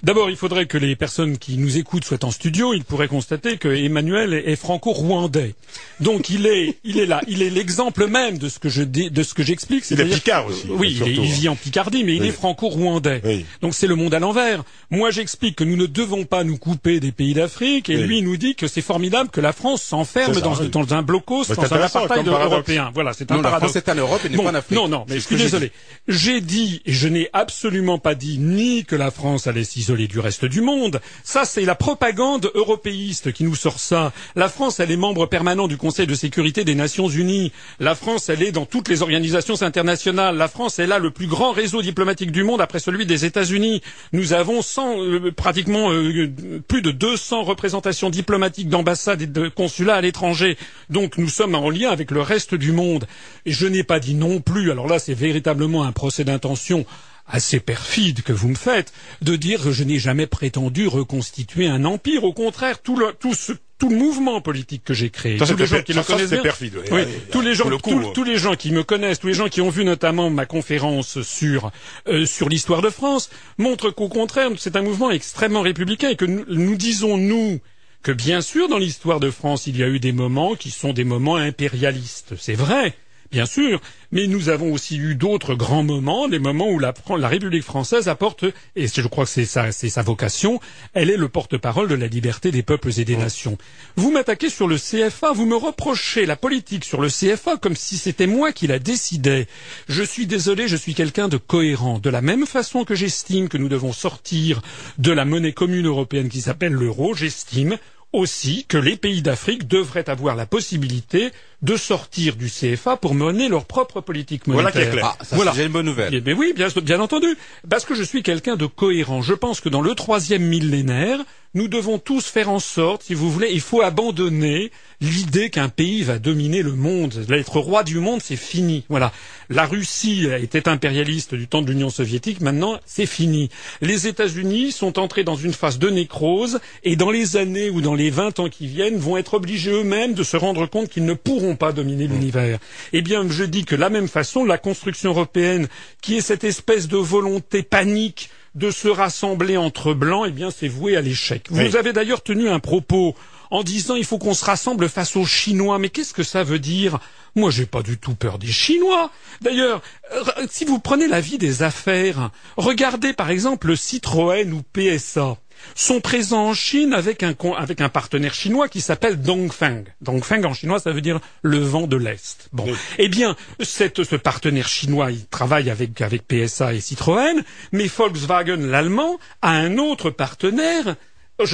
D'abord, il faudrait que les personnes qui nous écoutent soient en studio. Ils pourraient constater que Emmanuel est, franco-rwandais. Donc, il est, il est là, il est l'exemple même de ce que je dis, de ce que j'explique. Il est picard aussi, Oui, il, est- il vit en Picardie, mais il est franco-rwandais. Oui. Donc, c'est le monde à l'envers. Moi, j'explique que nous ne devons pas nous couper des pays d'Afrique, et Oui. lui il nous dit que c'est formidable que la France s'enferme dans, oui. dans un blocos, c'est dans un apartheid européen. Voilà, c'est un Non, la paradoxe. France est en Europe et n'est Bon, pas en Afrique. Non, non, mais je ce suis désolé. J'ai dit, et je n'ai absolument pas dit ni que la France allait s'isoler du reste du monde. Ça, c'est la propagande européiste qui nous sort ça. La France, elle est membre permanent du Conseil de sécurité des Nations Unies. La France, elle est dans toutes les organisations internationales. La France, elle a le plus grand réseau diplomatique du monde après celui des États-Unis. Nous avons 100, euh, pratiquement euh, plus de 200 représentations diplomatiques d'ambassades et de consulats à l'étranger. Donc nous sommes en lien avec le reste du monde. Et je n'ai pas dit non plus. Alors là, c'est véritablement un procès d'intention assez perfide que vous me faites de dire que je n'ai jamais prétendu reconstituer un empire. Au contraire, tout le, tout ce, tout le mouvement politique que j'ai créé, Ça, tous les gens qui ça, connaissent c'était bien, perfide, oui. oui, Oui, tous les gens, le coup, tous- euh. tous les gens qui me connaissent, tous les gens qui ont vu notamment ma conférence sur euh, sur l'histoire de France, montrent qu'au contraire, c'est un mouvement extrêmement républicain et que nous, nous disons nous que bien sûr dans l'histoire de France il y a eu des moments qui sont des moments impérialistes, c'est vrai. Bien sûr, mais nous avons aussi eu d'autres grands moments, des moments où la, République française apporte, et je crois que c'est sa, c'est sa vocation, elle est le porte-parole de la liberté des peuples et des nations. Vous m'attaquez sur le CFA, vous me reprochez la politique sur le CFA comme si c'était moi qui la décidais. Je suis désolé, je suis quelqu'un de cohérent. De la même façon que j'estime que nous devons sortir de la monnaie commune européenne qui s'appelle l'euro, j'estime aussi que les pays d'Afrique devraient avoir la possibilité de sortir du CFA pour mener leur propre politique monétaire. Voilà qui est clair. Ah, ça, Voilà. c'est déjà une bonne nouvelle. Eh bien oui, bien, bien entendu. Parce que je suis quelqu'un de cohérent. Je pense que dans le troisième millénaire, nous devons tous faire en sorte, si vous voulez, il faut abandonner l'idée qu'un pays va dominer le monde. L'être roi du monde, c'est fini. Voilà. La Russie était impérialiste du temps de l'Union soviétique, maintenant c'est fini. Les États-Unis sont entrés dans une phase de nécrose et dans les années ou dans les vingt ans qui viennent vont être obligés eux-mêmes de se rendre compte qu'ils ne pourront pas dominer l'univers. Eh bien, je dis que de la même façon, la construction européenne, qui est cette espèce de volonté panique de se rassembler entre blancs, eh bien, c'est voué à l'échec. Vous Oui. avez d'ailleurs tenu un propos en disant il faut qu'on se rassemble face aux Chinois. Mais qu'est-ce que ça veut dire? Moi, j'ai pas du tout peur des Chinois. D'ailleurs, si vous prenez la vie des affaires, regardez par exemple Citroën ou PSA sont présents en Chine avec un, con- avec un partenaire chinois qui s'appelle Dongfeng. Dongfeng en chinois, ça veut dire le vent de l'Est. Bon. Oui. Eh bien, cette- ce partenaire chinois, il travaille avec, avec PSA et Citroën, mais Volkswagen, l'allemand, a un autre partenaire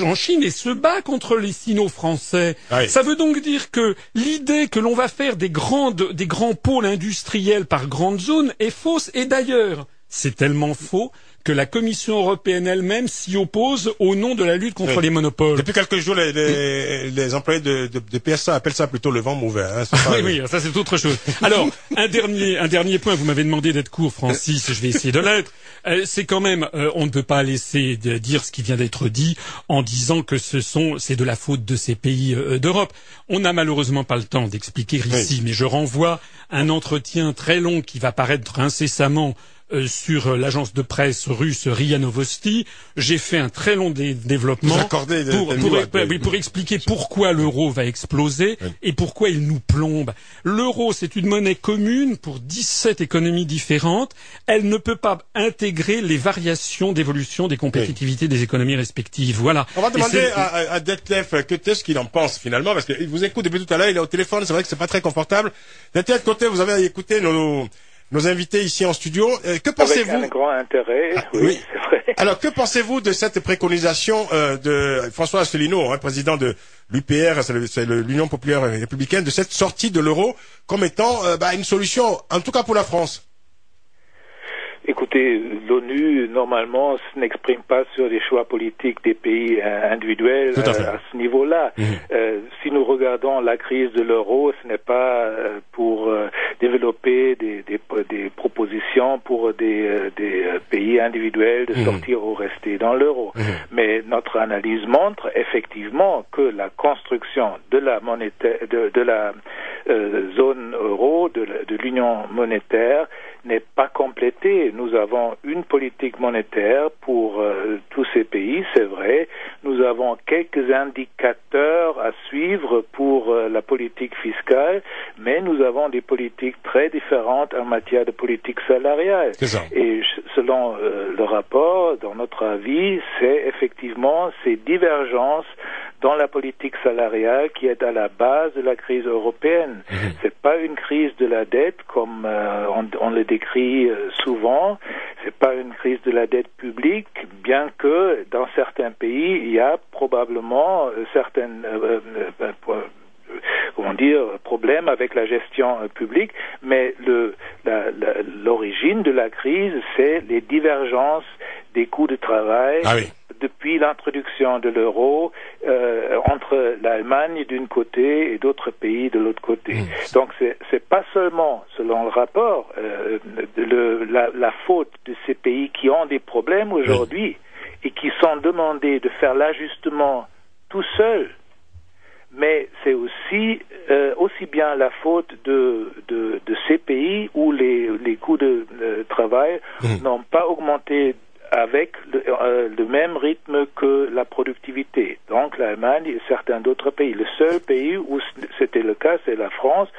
en Chine et se bat contre les sino-français. Oui. Ça veut donc dire que l'idée que l'on va faire des, grandes, des grands pôles industriels par grandes zones est fausse. Et d'ailleurs, c'est tellement faux que la Commission européenne elle-même s'y oppose au nom de la lutte contre Oui. les monopoles. Depuis quelques jours, les, les, les employés de, de, de PSA appellent ça plutôt le vent mauvais. Hein, *laughs* Oui, oui, ça c'est autre chose. Alors, *laughs* un dernier, un dernier point. Vous m'avez demandé d'être court, Francis. Je vais essayer de l'être. Euh, c'est quand même, euh, on ne peut pas laisser de dire ce qui vient d'être dit en disant que ce sont, c'est de la faute de ces pays euh, d'Europe. On n'a malheureusement pas le temps d'expliquer ici, mais je renvoie un entretien très long qui va paraître incessamment euh, sur euh, l'agence de presse russe RIA Novosti. J'ai fait un très long dé- développement pour, des pour- pour expliquer pourquoi l'euro va exploser Oui. et pourquoi il nous plombe. L'euro, c'est une monnaie commune pour 17 économies différentes. Elle ne peut pas intégrer les variations d'évolution des compétitivités des économies respectives. Voilà. On va demander à, à, Detlef euh, que qu'est-ce qu'il en pense finalement, parce qu'il vous écoute depuis tout à l'heure, il est au téléphone, c'est vrai que c'est pas très confortable. Detlef, côté, vous avez écouté nos, nos invités ici en studio. Euh, que Avec pensez-vous un grand intérêt, Ah, oui, oui. *laughs* c'est vrai. Alors, que pensez-vous de cette préconisation euh, de François Asselineau, hein, président de l'UPR, c'est le- c'est le- l'Union populaire républicaine, de cette sortie de l'euro comme étant euh, bah, une solution, en tout cas pour la France? Écoutez, l'ONU, normalement, n'exprime pas sur les choix politiques des pays euh, individuels à euh, à ce niveau-là. Mhm. Euh, si nous regardons la crise de l'euro, ce n'est pas pour euh, développer des, des, des propositions pour des, des pays individuels de Mhm. sortir ou rester dans l'euro. Mhm. Mais notre analyse montre effectivement que la construction de la monétaire, de, de la euh, zone euro, de l'union monétaire, n'est pas complétée. Nous avons une politique monétaire pour euh, tous ces pays, c'est vrai. Nous avons quelques indicateurs à suivre pour euh, la politique fiscale, mais nous avons des politiques très différentes en matière de politique salariale. Et selon euh, le rapport, dans notre avis, c'est effectivement ces divergences dans la politique salariale qui est à la base de la crise européenne. C'est pas une crise de la dette comme euh, on, on le décrit euh, souvent. C'est pas une crise de la dette publique, bien que dans certains pays il y a probablement euh, certaines euh, euh, euh, comment dire, problème avec la gestion euh, publique, mais l'origine de la crise, c'est les divergences des coûts de travail Ah oui. Depuis l'introduction de l'euro euh, entre l'Allemagne d'un côté et d'autres pays de l'autre côté. Donc c'est pas seulement, selon le rapport, euh, le, la, la faute de ces pays qui ont des problèmes aujourd'hui et qui sont demandés de faire l'ajustement tout seuls mais c'est aussi euh, aussi bien la faute de, de, de ces pays où les, les coûts de euh, travail Mhm. n'ont pas augmenté avec le, euh, le même rythme que la productivité. Donc l'Allemagne et certains d'autres pays. Le seul pays où c'était le cas, c'est la France,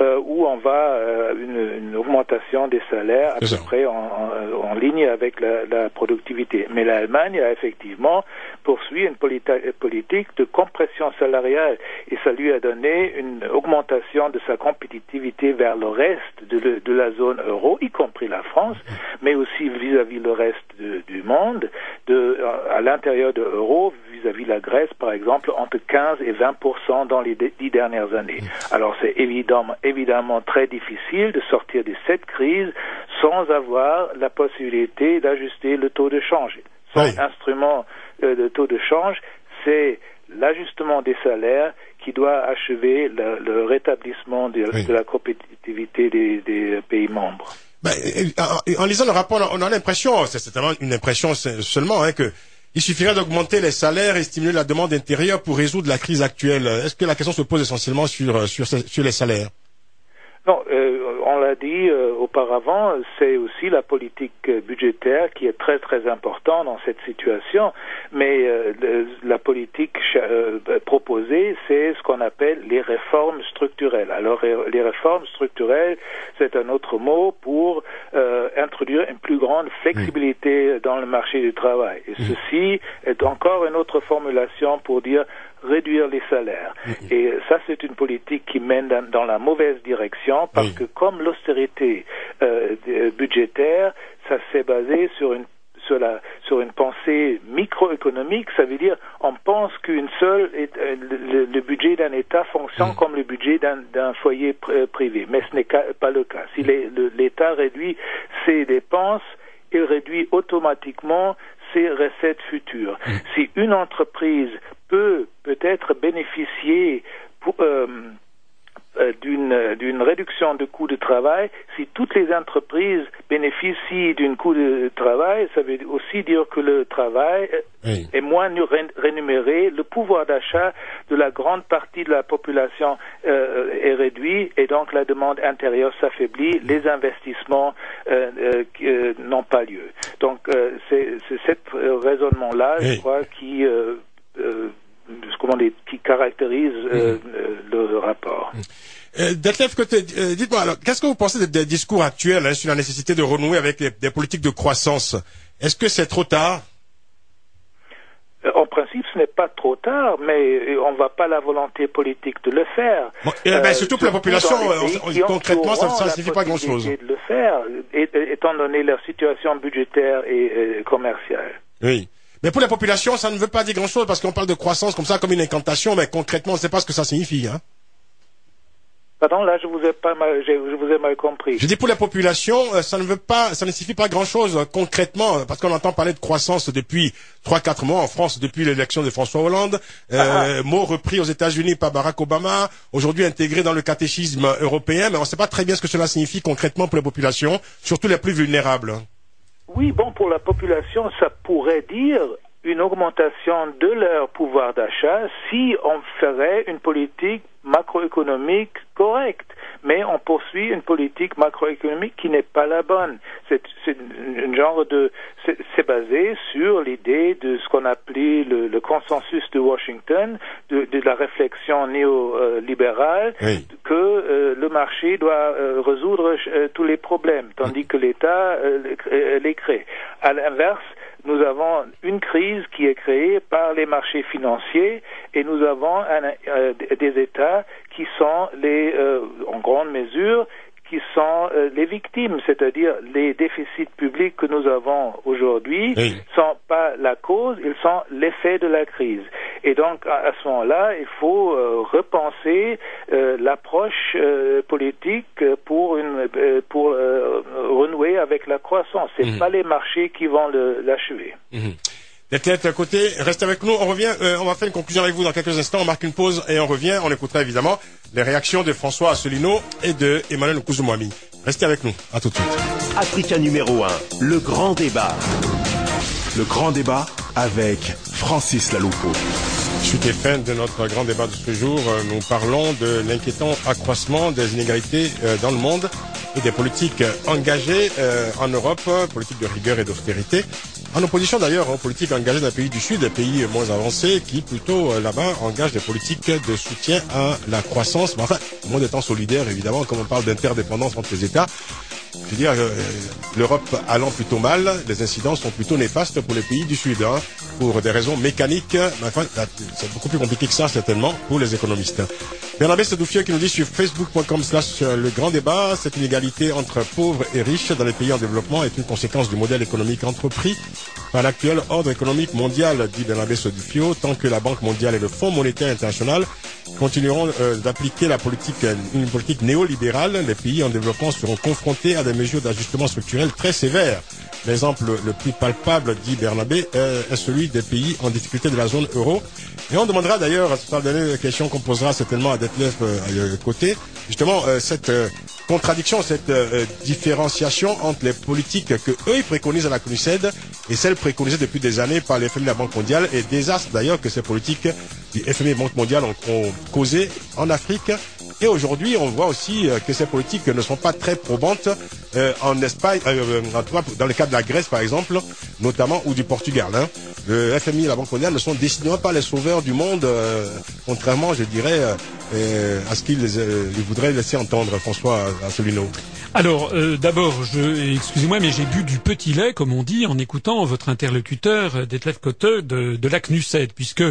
euh, où on va euh, une, une augmentation des salaires à peu près en, en- en ligne avec la, la productivité. Mais l'Allemagne a effectivement poursuivi une polita- politique de compression salariale et ça lui a donné une augmentation de sa compétitivité vers le reste de, le- de la zone euro, y compris la France, mais aussi vis-à-vis le reste de- du monde, de, à l'intérieur de l'euro, vis-à-vis la Grèce, par exemple, entre 15 et 20 dans les dix dernières années. Alors c'est évidemment, évidemment très difficile de sortir de cette crise sans avoir la possibilité d'ajuster le taux de change. Sans Oui. instrument euh, de taux de change, c'est l'ajustement des salaires qui doit achever le, le rétablissement de, Oui. de la compétitivité des, des pays membres. Ben, en, en lisant le rapport, on a l'impression, c'est certainement une impression seulement, hein, que il suffirait d'augmenter les salaires et stimuler la demande intérieure pour résoudre la crise actuelle. Est-ce que la question se pose essentiellement sur, sur, sur les salaires? Non, euh, l'a dit euh, auparavant, c'est aussi la politique euh, budgétaire qui est très très importante dans cette situation. Mais euh, le- la politique euh, proposée, c'est ce qu'on appelle les réformes structurelles. Alors les réformes structurelles, c'est un autre mot pour introduire une plus grande flexibilité dans le marché du travail. Et ceci est encore une autre formulation pour dire réduire les salaires. Et ça, c'est une politique qui mène dans, la mauvaise direction parce Oui. que comme l'austérité euh, budgétaire, ça s'est basé sur une sur la sur une pensée microéconomique, ça veut dire on pense qu'une seule euh, le, le budget d'un État fonctionne comme le budget d'un foyer euh, privé, mais ce n'est pas le cas. Si l'État réduit ses dépenses, il réduit automatiquement ses recettes futures. Si une entreprise peut peut-être bénéficier pour, euh, d'une d'une réduction de coût de travail, si toutes les entreprises bénéficient d'un coût de travail, ça veut aussi dire que le travail euh, Oui. est moins rémunéré, le pouvoir d'achat de la grande partie de la population euh, est réduit et donc la demande intérieure s'affaiblit, les investissements euh, euh, euh, n'ont pas lieu. Donc euh, c'est c'est cet euh, raisonnement-là, Oui. je crois, qui euh, euh, comment qui caractérise euh, euh, le rapport. Euh, Detlef, côté, euh, dites-moi alors, qu'est-ce que vous pensez des, des discours actuels hein, sur la nécessité de renouer avec les- des politiques de croissance? Est-ce que c'est trop tard? Euh, En principe, ce n'est pas trop tard, mais euh, on ne va pas la volonté politique de le faire. Bon, eh ben, Euh, surtout pour la population, euh, concrètement, ça- la signifie pas grand-chose. de le faire, et- et- étant donné leur situation budgétaire et euh, commerciale. Oui. Mais pour la population, ça ne veut pas dire grand-chose parce qu'on parle de croissance comme ça, comme une incantation, mais concrètement, on ne sait pas ce que ça signifie. Hein. Pardon, là, je vous ai pas mal, j'ai- je vous ai mal compris. Je dis pour la population, euh, ça ne veut pas, ça ne signifie pas grand-chose euh, concrètement, euh, parce qu'on entend parler de croissance depuis trois, quatre mois en France, depuis l'élection de François Hollande, euh, mot repris aux États-Unis par Barack Obama, aujourd'hui intégré dans le catéchisme européen, mais on ne sait pas très bien ce que cela signifie concrètement pour la population, surtout les plus vulnérables. Oui, bon, pour la population, ça pourrait dire une augmentation de leur pouvoir d'achat si on ferait une politique macroéconomique correcte. Mais on poursuit une politique macroéconomique qui n'est pas la bonne. C'est un genre de, c'est basé sur l'idée de ce qu'on appelait le, le consensus de Washington, de, de la réflexion néolibérale, Oui. que euh, le marché doit euh, résoudre euh, tous les problèmes, tandis que l'État les crée. À l'inverse, nous avons une crise qui est créée par les marchés financiers et nous avons un- euh, des États qui sont les, euh, en grande mesure, qui sont euh, les victimes, c'est-à-dire les déficits publics que nous avons aujourd'hui Oui. sont pas la cause, ils sont l'effet de la crise. Et donc à, à ce moment-là, il faut euh, repenser euh, l'approche euh, politique pour une euh, pour euh, renouer avec la croissance. C'est Mhm. pas les marchés qui vont l'achever. Detlef, à côté, reste avec nous, on revient, euh, on va faire une conclusion avec vous dans quelques instants, on marque une pause et on revient, on écoutera évidemment les réactions de François Asselineau et de Emmanuel Nkouzoumoami. Restez avec nous, à tout de suite. Africa numéro 1, le grand débat. Le grand débat avec Francis Laloupeau. Suite et fin de notre grand débat de ce jour, euh, nous parlons de l'inquiétant accroissement des inégalités euh, dans le monde et des politiques engagées euh, en Europe, politiques de rigueur et d'austérité, en opposition d'ailleurs aux politiques engagées dans les pays du Sud, des pays moins avancés, qui plutôt là-bas engagent des politiques de soutien à la croissance, mais enfin, moins d'étant solidaires évidemment, comme on parle d'interdépendance entre les États. Je veux dire, l'Europe allant plutôt mal, les incidents sont plutôt néfastes pour les pays du Sud, hein, pour des raisons mécaniques. Enfin, c'est beaucoup plus compliqué que ça, certainement, pour les économistes. Bernabé Sedoufieux qui nous dit sur facebook.com slash le grand débat, cette inégalité entre pauvres et riches dans les pays en développement est une conséquence du modèle économique entrepris par l'actuel ordre économique mondial, dit Bernabé Sedoufieux, tant que la Banque mondiale et le Fonds monétaire international continueront euh, d'appliquer politique, une politique néolibérale, les pays en développement seront confrontés à des mesures d'ajustement structurel très sévères. L'exemple le plus palpable, dit Bernabé, euh, est celui des pays en difficulté de la zone euro. Et on demandera d'ailleurs, ce sera la question qu'on posera certainement à Detlef euh, côté, justement euh, cette euh, contradiction, cette euh, différenciation entre les politiques que eux ils préconisent à la CNUSED et celles préconisées depuis des années par les FMI et la Banque mondiale et désastre d'ailleurs que ces politiques du FMI et Banque mondiale ont, causé en Afrique. Et aujourd'hui, on voit aussi euh, que ces politiques ne sont pas très probantes euh, en Espagne, euh, en tout cas, dans le cas de la Grèce par exemple, notamment ou du Portugal. Hein. Le FMI et la Banque mondiale ne sont décidément pas les sauveurs du monde, euh, contrairement, je dirais, à ce qu'ils ils voudraient laisser entendre, François Alors, euh, d'abord, excusez-moi, mais j'ai bu du petit lait, comme on dit, en écoutant votre interlocuteur, euh, Detlef Cotteux, de, de la CNUSED, puisque,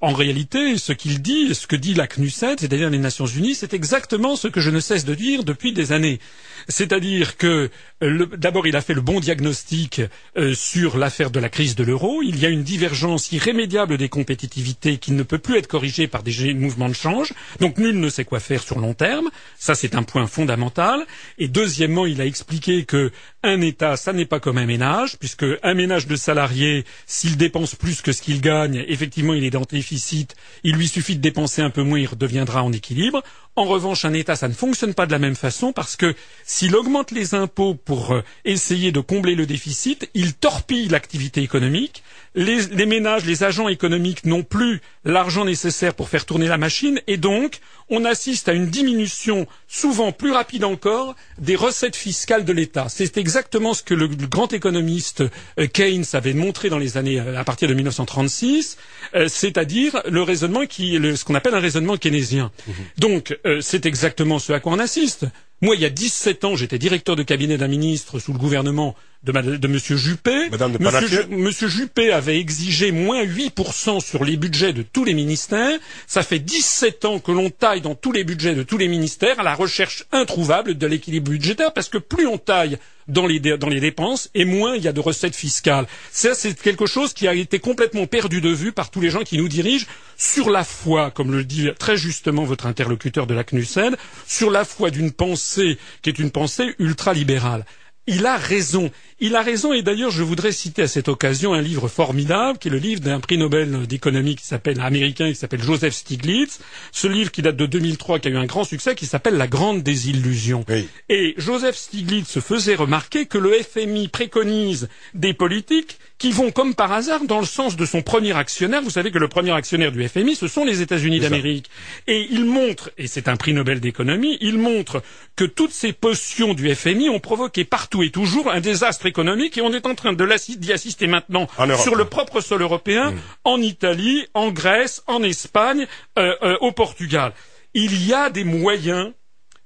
en réalité, ce qu'il dit, ce que dit la CNUSED, c'est-à-dire les Nations Unies, c'est exactement ce que je ne cesse de dire depuis des années. C'est-à-dire que, euh, d'abord, il a fait le bon diagnostic euh, sur l'affaire de la crise de l'euro. Il y a une divergence irrémédiable des compétitivités qui ne peut plus être corrigée par des mouvements de change. Donc, nul ne sait quoi faire sur long terme. Ça, c'est un point fondamental. Et deuxièmement, il a expliqué que un État, ça n'est pas comme un ménage, puisque un ménage de salariés, s'il dépense plus que ce qu'il gagne, effectivement, il est dans déficit. Il lui suffit de dépenser un peu moins, il redeviendra en équilibre. En revanche, un État, ça ne fonctionne pas de la même façon parce que s'il augmente les impôts pour euh, essayer de combler le déficit, il torpille l'activité économique. Les, les ménages, les agents économiques n'ont plus l'argent nécessaire pour faire tourner la machine et donc on assiste à une diminution souvent plus rapide encore des recettes fiscales de l'État. C'est exactement ce que le, le grand économiste euh, Keynes avait montré dans les années euh, à partir de 1936, euh, c'est-à-dire le raisonnement qui le- ce qu'on appelle un raisonnement keynésien. Donc euh, c'est exactement ce à quoi on assiste. Moi, il y a 17 ans, j'étais directeur de cabinet d'un ministre sous le gouvernement de, Mad- de Monsieur Juppé. Madame de Monsieur, Monsieur Juppé avait exigé moins 8% sur les budgets de tous les ministères. Ça fait 17 ans que l'on taille dans tous les budgets de tous les ministères à la recherche introuvable de l'équilibre budgétaire parce que plus on taille dans les, dépenses et moins il y a de recettes fiscales. Ça, c'est quelque chose qui a été complètement perdu de vue par tous les gens qui nous dirigent sur la foi, comme le dit très justement votre interlocuteur de la CNUSED, sur la foi d'une pensée qui est une pensée ultralibérale. Il a raison. Il a raison et d'ailleurs je voudrais citer à cette occasion un livre formidable qui est le livre d'un prix Nobel d'économie qui s'appelle américain qui s'appelle Joseph Stiglitz. Ce livre qui date de 2003 qui a eu un grand succès qui s'appelle La grande désillusion. Oui. Et Joseph Stiglitz se faisait remarquer que le FMI préconise des politiques qui vont comme par hasard dans le sens de son premier actionnaire. Vous savez que le premier actionnaire du FMI, ce sont les États-Unis d'Amérique. Et il montre, et c'est un prix Nobel d'économie, il montre que toutes ces potions du FMI ont provoqué partout et toujours un désastre économique et on est en train de d'y assister maintenant sur le propre sol européen, en Italie, en Grèce, en Espagne, euh, euh, au Portugal. Il y a des moyens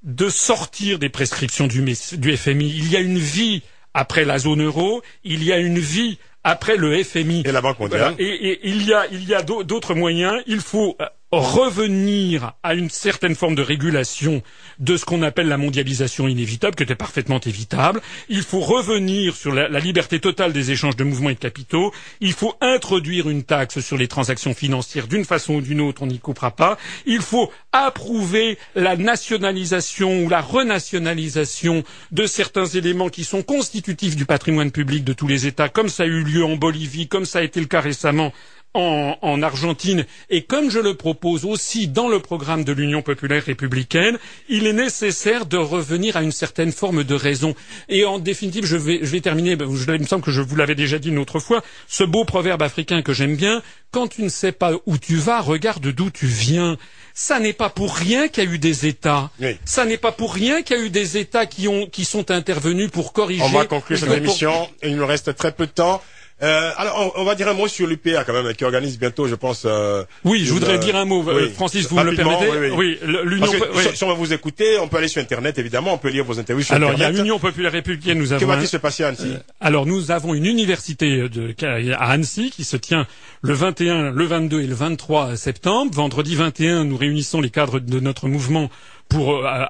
de sortir des prescriptions du FMI. Il y a une vie après la zone euro, il y a une vie après le FMI. Et la Banque mondiale. Voilà. Et, et il y a, il y a d'au- d'autres moyens. Il faut euh, revenir à une certaine forme de régulation de ce qu'on appelle la mondialisation inévitable, qui était parfaitement évitable. Il faut revenir sur la, la liberté totale des échanges de mouvements et de capitaux. Il faut introduire une taxe sur les transactions financières d'une façon ou d'une autre, on n'y coupera pas. Il faut approuver la nationalisation ou la renationalisation de certains éléments qui sont constitutifs du patrimoine public de tous les États, comme ça a eu lieu en Bolivie, comme ça a été le cas récemment en, en Argentine, et comme je le propose aussi dans le programme de l'Union populaire républicaine, il est nécessaire de revenir à une certaine forme de raison. Et en définitive, je vais, je vais terminer, ben, je- il me semble que je vous l'avais déjà dit une autre fois, ce beau proverbe africain que j'aime bien, quand tu ne sais pas où tu vas, regarde d'où tu viens. Ça n'est pas pour rien qu'il y a eu des États. Oui. Ça n'est pas pour rien qu'il y a eu des États qui, ont, qui sont intervenus pour corriger. On va conclure cette pour- émission. Il nous reste très peu de temps. Euh, alors, on, on va dire un mot sur l'UPA quand même, qui organise bientôt, je pense. euh, Oui, je voudrais euh, dire un mot, euh, oui. Francis, vous me le permettez oui, oui. l'Union. Que si- si on va vous écouter, on peut aller sur Internet, évidemment, on peut lire vos interviews sur Alors, il y a Internet. Union populaire républicaine, nous Que avons. un- va-t-il se passer à Annecy Alors, nous avons une université de, à Annecy qui se tient le 21, le 22 et le 23 septembre. Vendredi 21, nous réunissons les cadres de notre mouvement pour euh,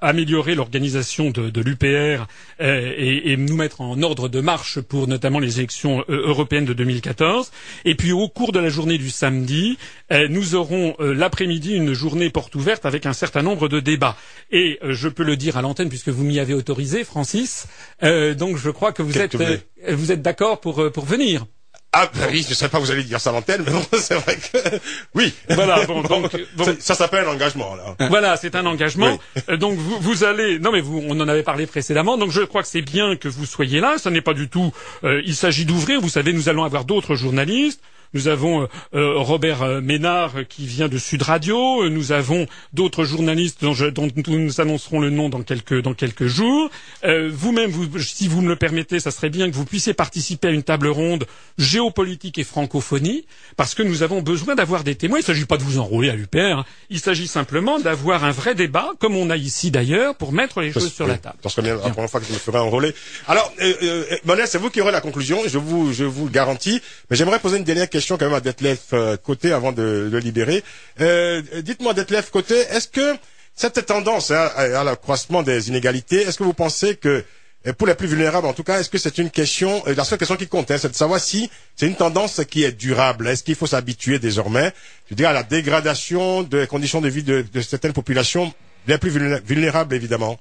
améliorer l'organisation de, de l'UPR et, et, nous mettre en ordre de marche pour notamment les élections européennes de 2014. Et puis au cours de la journée du samedi, nous aurons l'après-midi une journée porte ouverte avec un certain nombre de débats. Et je peux le dire à l'antenne puisque vous m'y avez autorisé, Francis. donc je crois que vous êtes vous êtes d'accord pour pour venir. Ah ben oui, je ne sais pas, vous allez dire ça à l'antenne, mais bon, *laughs* c'est vrai que oui. Voilà, bon, donc, ça s'appelle un engagement là. Voilà, c'est un engagement. Euh, donc vous, vous allez, non mais vous, on en avait parlé précédemment. Donc je crois que c'est bien que vous soyez là. Ça n'est pas du tout. Euh, il s'agit d'ouvrir. Vous savez, nous allons avoir d'autres journalistes. Nous avons euh, euh, Robert euh, Ménard qui vient de Sud Radio. Nous avons d'autres journalistes dont, dont, nous annoncerons le nom dans quelques, dans quelques jours. Vous-même, vous, si vous me le permettez, ça serait bien que vous puissiez participer à une table ronde géopolitique et francophonie, parce que nous avons besoin d'avoir des témoins. Il ne s'agit pas de vous enrôler à l'UPR. Hein. Il s'agit simplement d'avoir un vrai débat, comme on a ici d'ailleurs, pour mettre les choses sur la table. Ça serait bien la première fois que je me ferai enrôler. Alors, euh, euh, c'est vous qui aurez la conclusion, je vous, je vous le garantis. Mais j'aimerais poser une dernière question question quand même à Detlef euh, Côté avant de le libérer. Euh, dites-moi, Detlef Côté, est-ce que cette tendance hein, à, l'accroissement des inégalités, est-ce que vous pensez que pour les plus vulnérables, en tout cas, est-ce que c'est une question, la seule question qui compte, hein, c'est de savoir si c'est une tendance qui est durable? Est-ce qu'il faut s'habituer désormais, je dire, à la dégradation des conditions de vie de, certaines populations, les plus vulnérables, évidemment?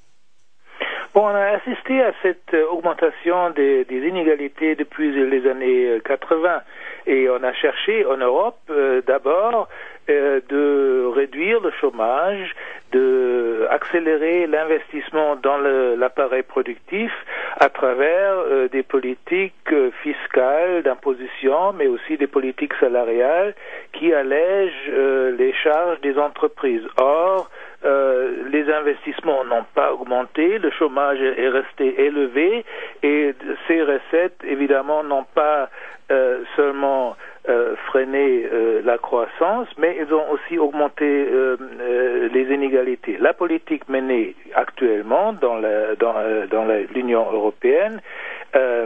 Bon, on a assisté à cette euh, augmentation des inégalités depuis les années 80. Et on a cherché en Europe euh, d'abord euh, de réduire le chômage, de accélérer l'investissement dans l'appareil productif à travers euh, des politiques fiscales d'imposition, mais aussi des politiques salariales qui allègent les charges des entreprises. Or, les investissements n'ont pas augmenté, le chômage est resté élevé et ces recettes, évidemment, n'ont pas euh, seulement euh, freiner euh, la croissance, mais ils ont aussi augmenté euh, euh, les inégalités. La politique menée actuellement dans l'Union dans, dans européenne,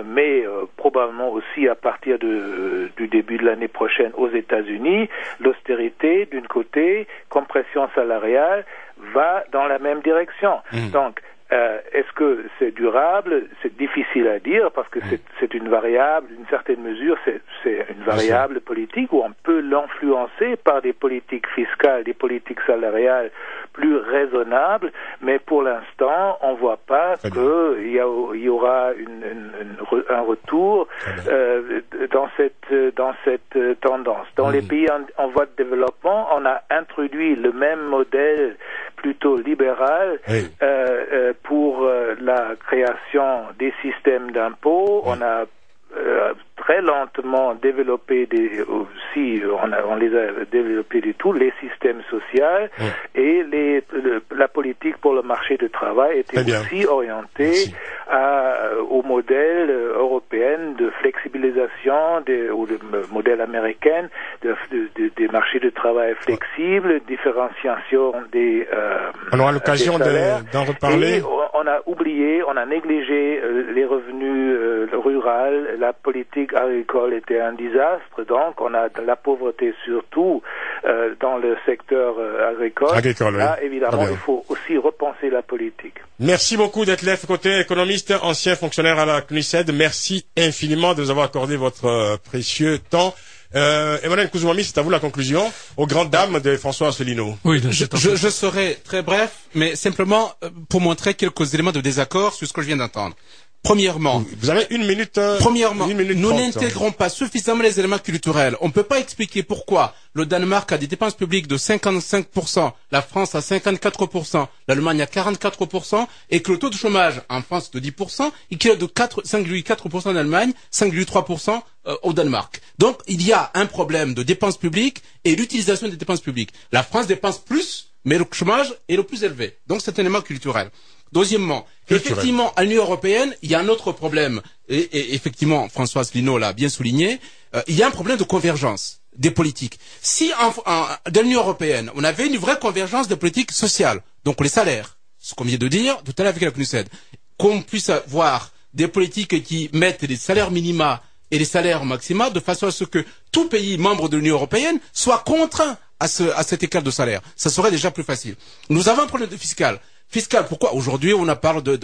mais probablement aussi à partir de, du début de l'année prochaine aux États-Unis, l'austérité d'une côté, compression salariale, va dans la même direction. Mmh. Donc, euh, Est-ce que c'est durable? C'est difficile à dire parce que c'est une variable, d'une certaine mesure, c'est une variable politique où on peut l'influencer par des politiques fiscales, des politiques salariales plus raisonnables, mais pour l'instant, on ne voit pas qu'il y, y, aura une, une, un retour euh, dans cette, dans cette tendance. Dans les pays en, en voie de développement, on a introduit le même modèle plutôt libéral euh, pour euh, la création des systèmes d'impôts. On a très lentement développé des aussi on, a, on les a développés du tout les systèmes sociaux. Et les la politique pour le marché du travail était aussi orientée à, au modèle européen de flexibilisation des, ou le modèle américain de, de, marchés de travail flexibles, différenciation des euh, on aura l'occasion d'en reparler. Et on a oublié, on a négligé euh, les revenus euh, ruraux, la politique agricole était un désastre, donc on a de la pauvreté surtout euh, dans le secteur euh, agricole. agricole Là, évidemment, il faut aussi repenser la politique. Merci beaucoup d'être là, côté économiste, ancien fonctionnaire à la CNUSED. Merci infiniment de nous avoir accordé votre précieux temps. Euh, Emmanuel Kouzoumami, c'est à vous la conclusion, aux grandes dames de François Asselineau. Oui, je, je, je, serai très bref, mais simplement pour montrer quelques éléments de désaccord sur ce que je viens d'entendre. Premièrement, vous avez une minute. Euh, premièrement, nous n'intégrons pas suffisamment les éléments culturels. On ne peut pas expliquer pourquoi le Danemark a des dépenses publiques de 55%, la France à 54%, l'Allemagne à 44%, et que le taux de chômage en France est de 10%, et qu'il est de 5,4% en Allemagne, 5,3% euh, au Danemark. Donc, il y a un problème de dépenses publiques et l'utilisation des dépenses publiques. La France dépense plus, mais le chômage est le plus élevé. Donc, c'est un élément culturel. Deuxièmement, effectivement, à l'Union européenne, il y a un autre problème. Et, effectivement, Françoise Lino l'a bien souligné. Euh, il y a un problème de convergence des politiques. Si en, dans l'Union européenne, on avait une vraie convergence des politiques sociales, donc les salaires, ce qu'on vient de dire tout à l'heure avec la CNUSED, qu'on puisse avoir des politiques qui mettent les salaires minima et les salaires maxima de façon à ce que tout pays membre de l'Union européenne soit contraint à, ce, à cet écart de salaire. Ça serait déjà plus facile. Nous avons un problème de fiscal. Fiscal, pourquoi aujourd'hui on a parlé de,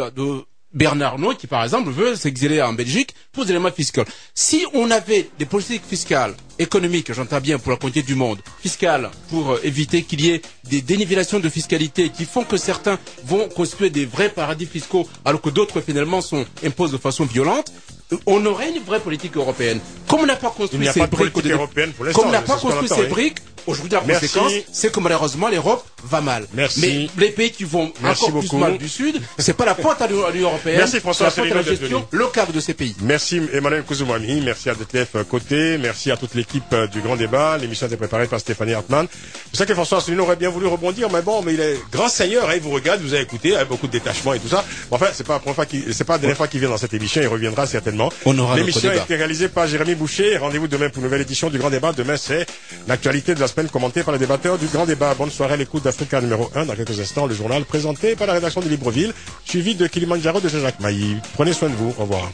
Bernard Arnault qui, par exemple, veut s'exiler en Belgique pour des éléments fiscaux. Si on avait des politiques fiscales, économiques, j'entends bien, pour la quantité du monde, fiscales, pour euh, éviter qu'il y ait des dénivellations de fiscalité qui font que certains vont constituer des vrais paradis fiscaux alors que d'autres, finalement, sont imposés de façon violente, on aurait une vraie politique européenne. Comme on n'a pas Il construit a ces briques, comme on n'a c'est pas construit ces briques, aujourd'hui la Merci. conséquence, c'est que malheureusement l'Europe va mal. Merci. Mais les pays qui vont Merci encore beaucoup. plus mal du Sud, c'est pas la faute à l'Union européenne, Merci, François c'est la faute à la gestion locale de ces pays. Merci Emmanuel Kouzoumami, merci à DTF Côté, merci à toute l'équipe euh, du Grand Débat. L'émission a été préparée par Stéphanie Hartmann. Je sais que François Asselineau aurait bien voulu rebondir, mais bon, mais il est grand seigneur, hein, il vous regarde, vous avez écouté, avec beaucoup de détachement et tout ça. Bon, enfin, c'est pas la première fois c'est pas la dernière fois qu'il vient dans cette émission, il reviendra certainement. On aura notre L'émission a été réalisée par Jérémy Boucher. Rendez-vous demain pour une nouvelle édition du Grand Débat. Demain, c'est l'actualité de la semaine commentée par les débatteurs du Grand Débat. Bonne soirée l'écoute d'Africa numéro 1. Dans quelques instants, le journal présenté par la rédaction de Libreville, suivi de Kilimanjaro de Jean-Jacques Mailly. Prenez soin de vous. Au revoir.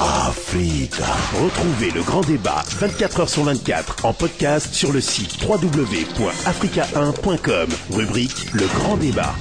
Africa. Retrouvez le grand débat 24 heures sur 24 en podcast sur le site www.africa1.com. Rubrique Le Grand Débat.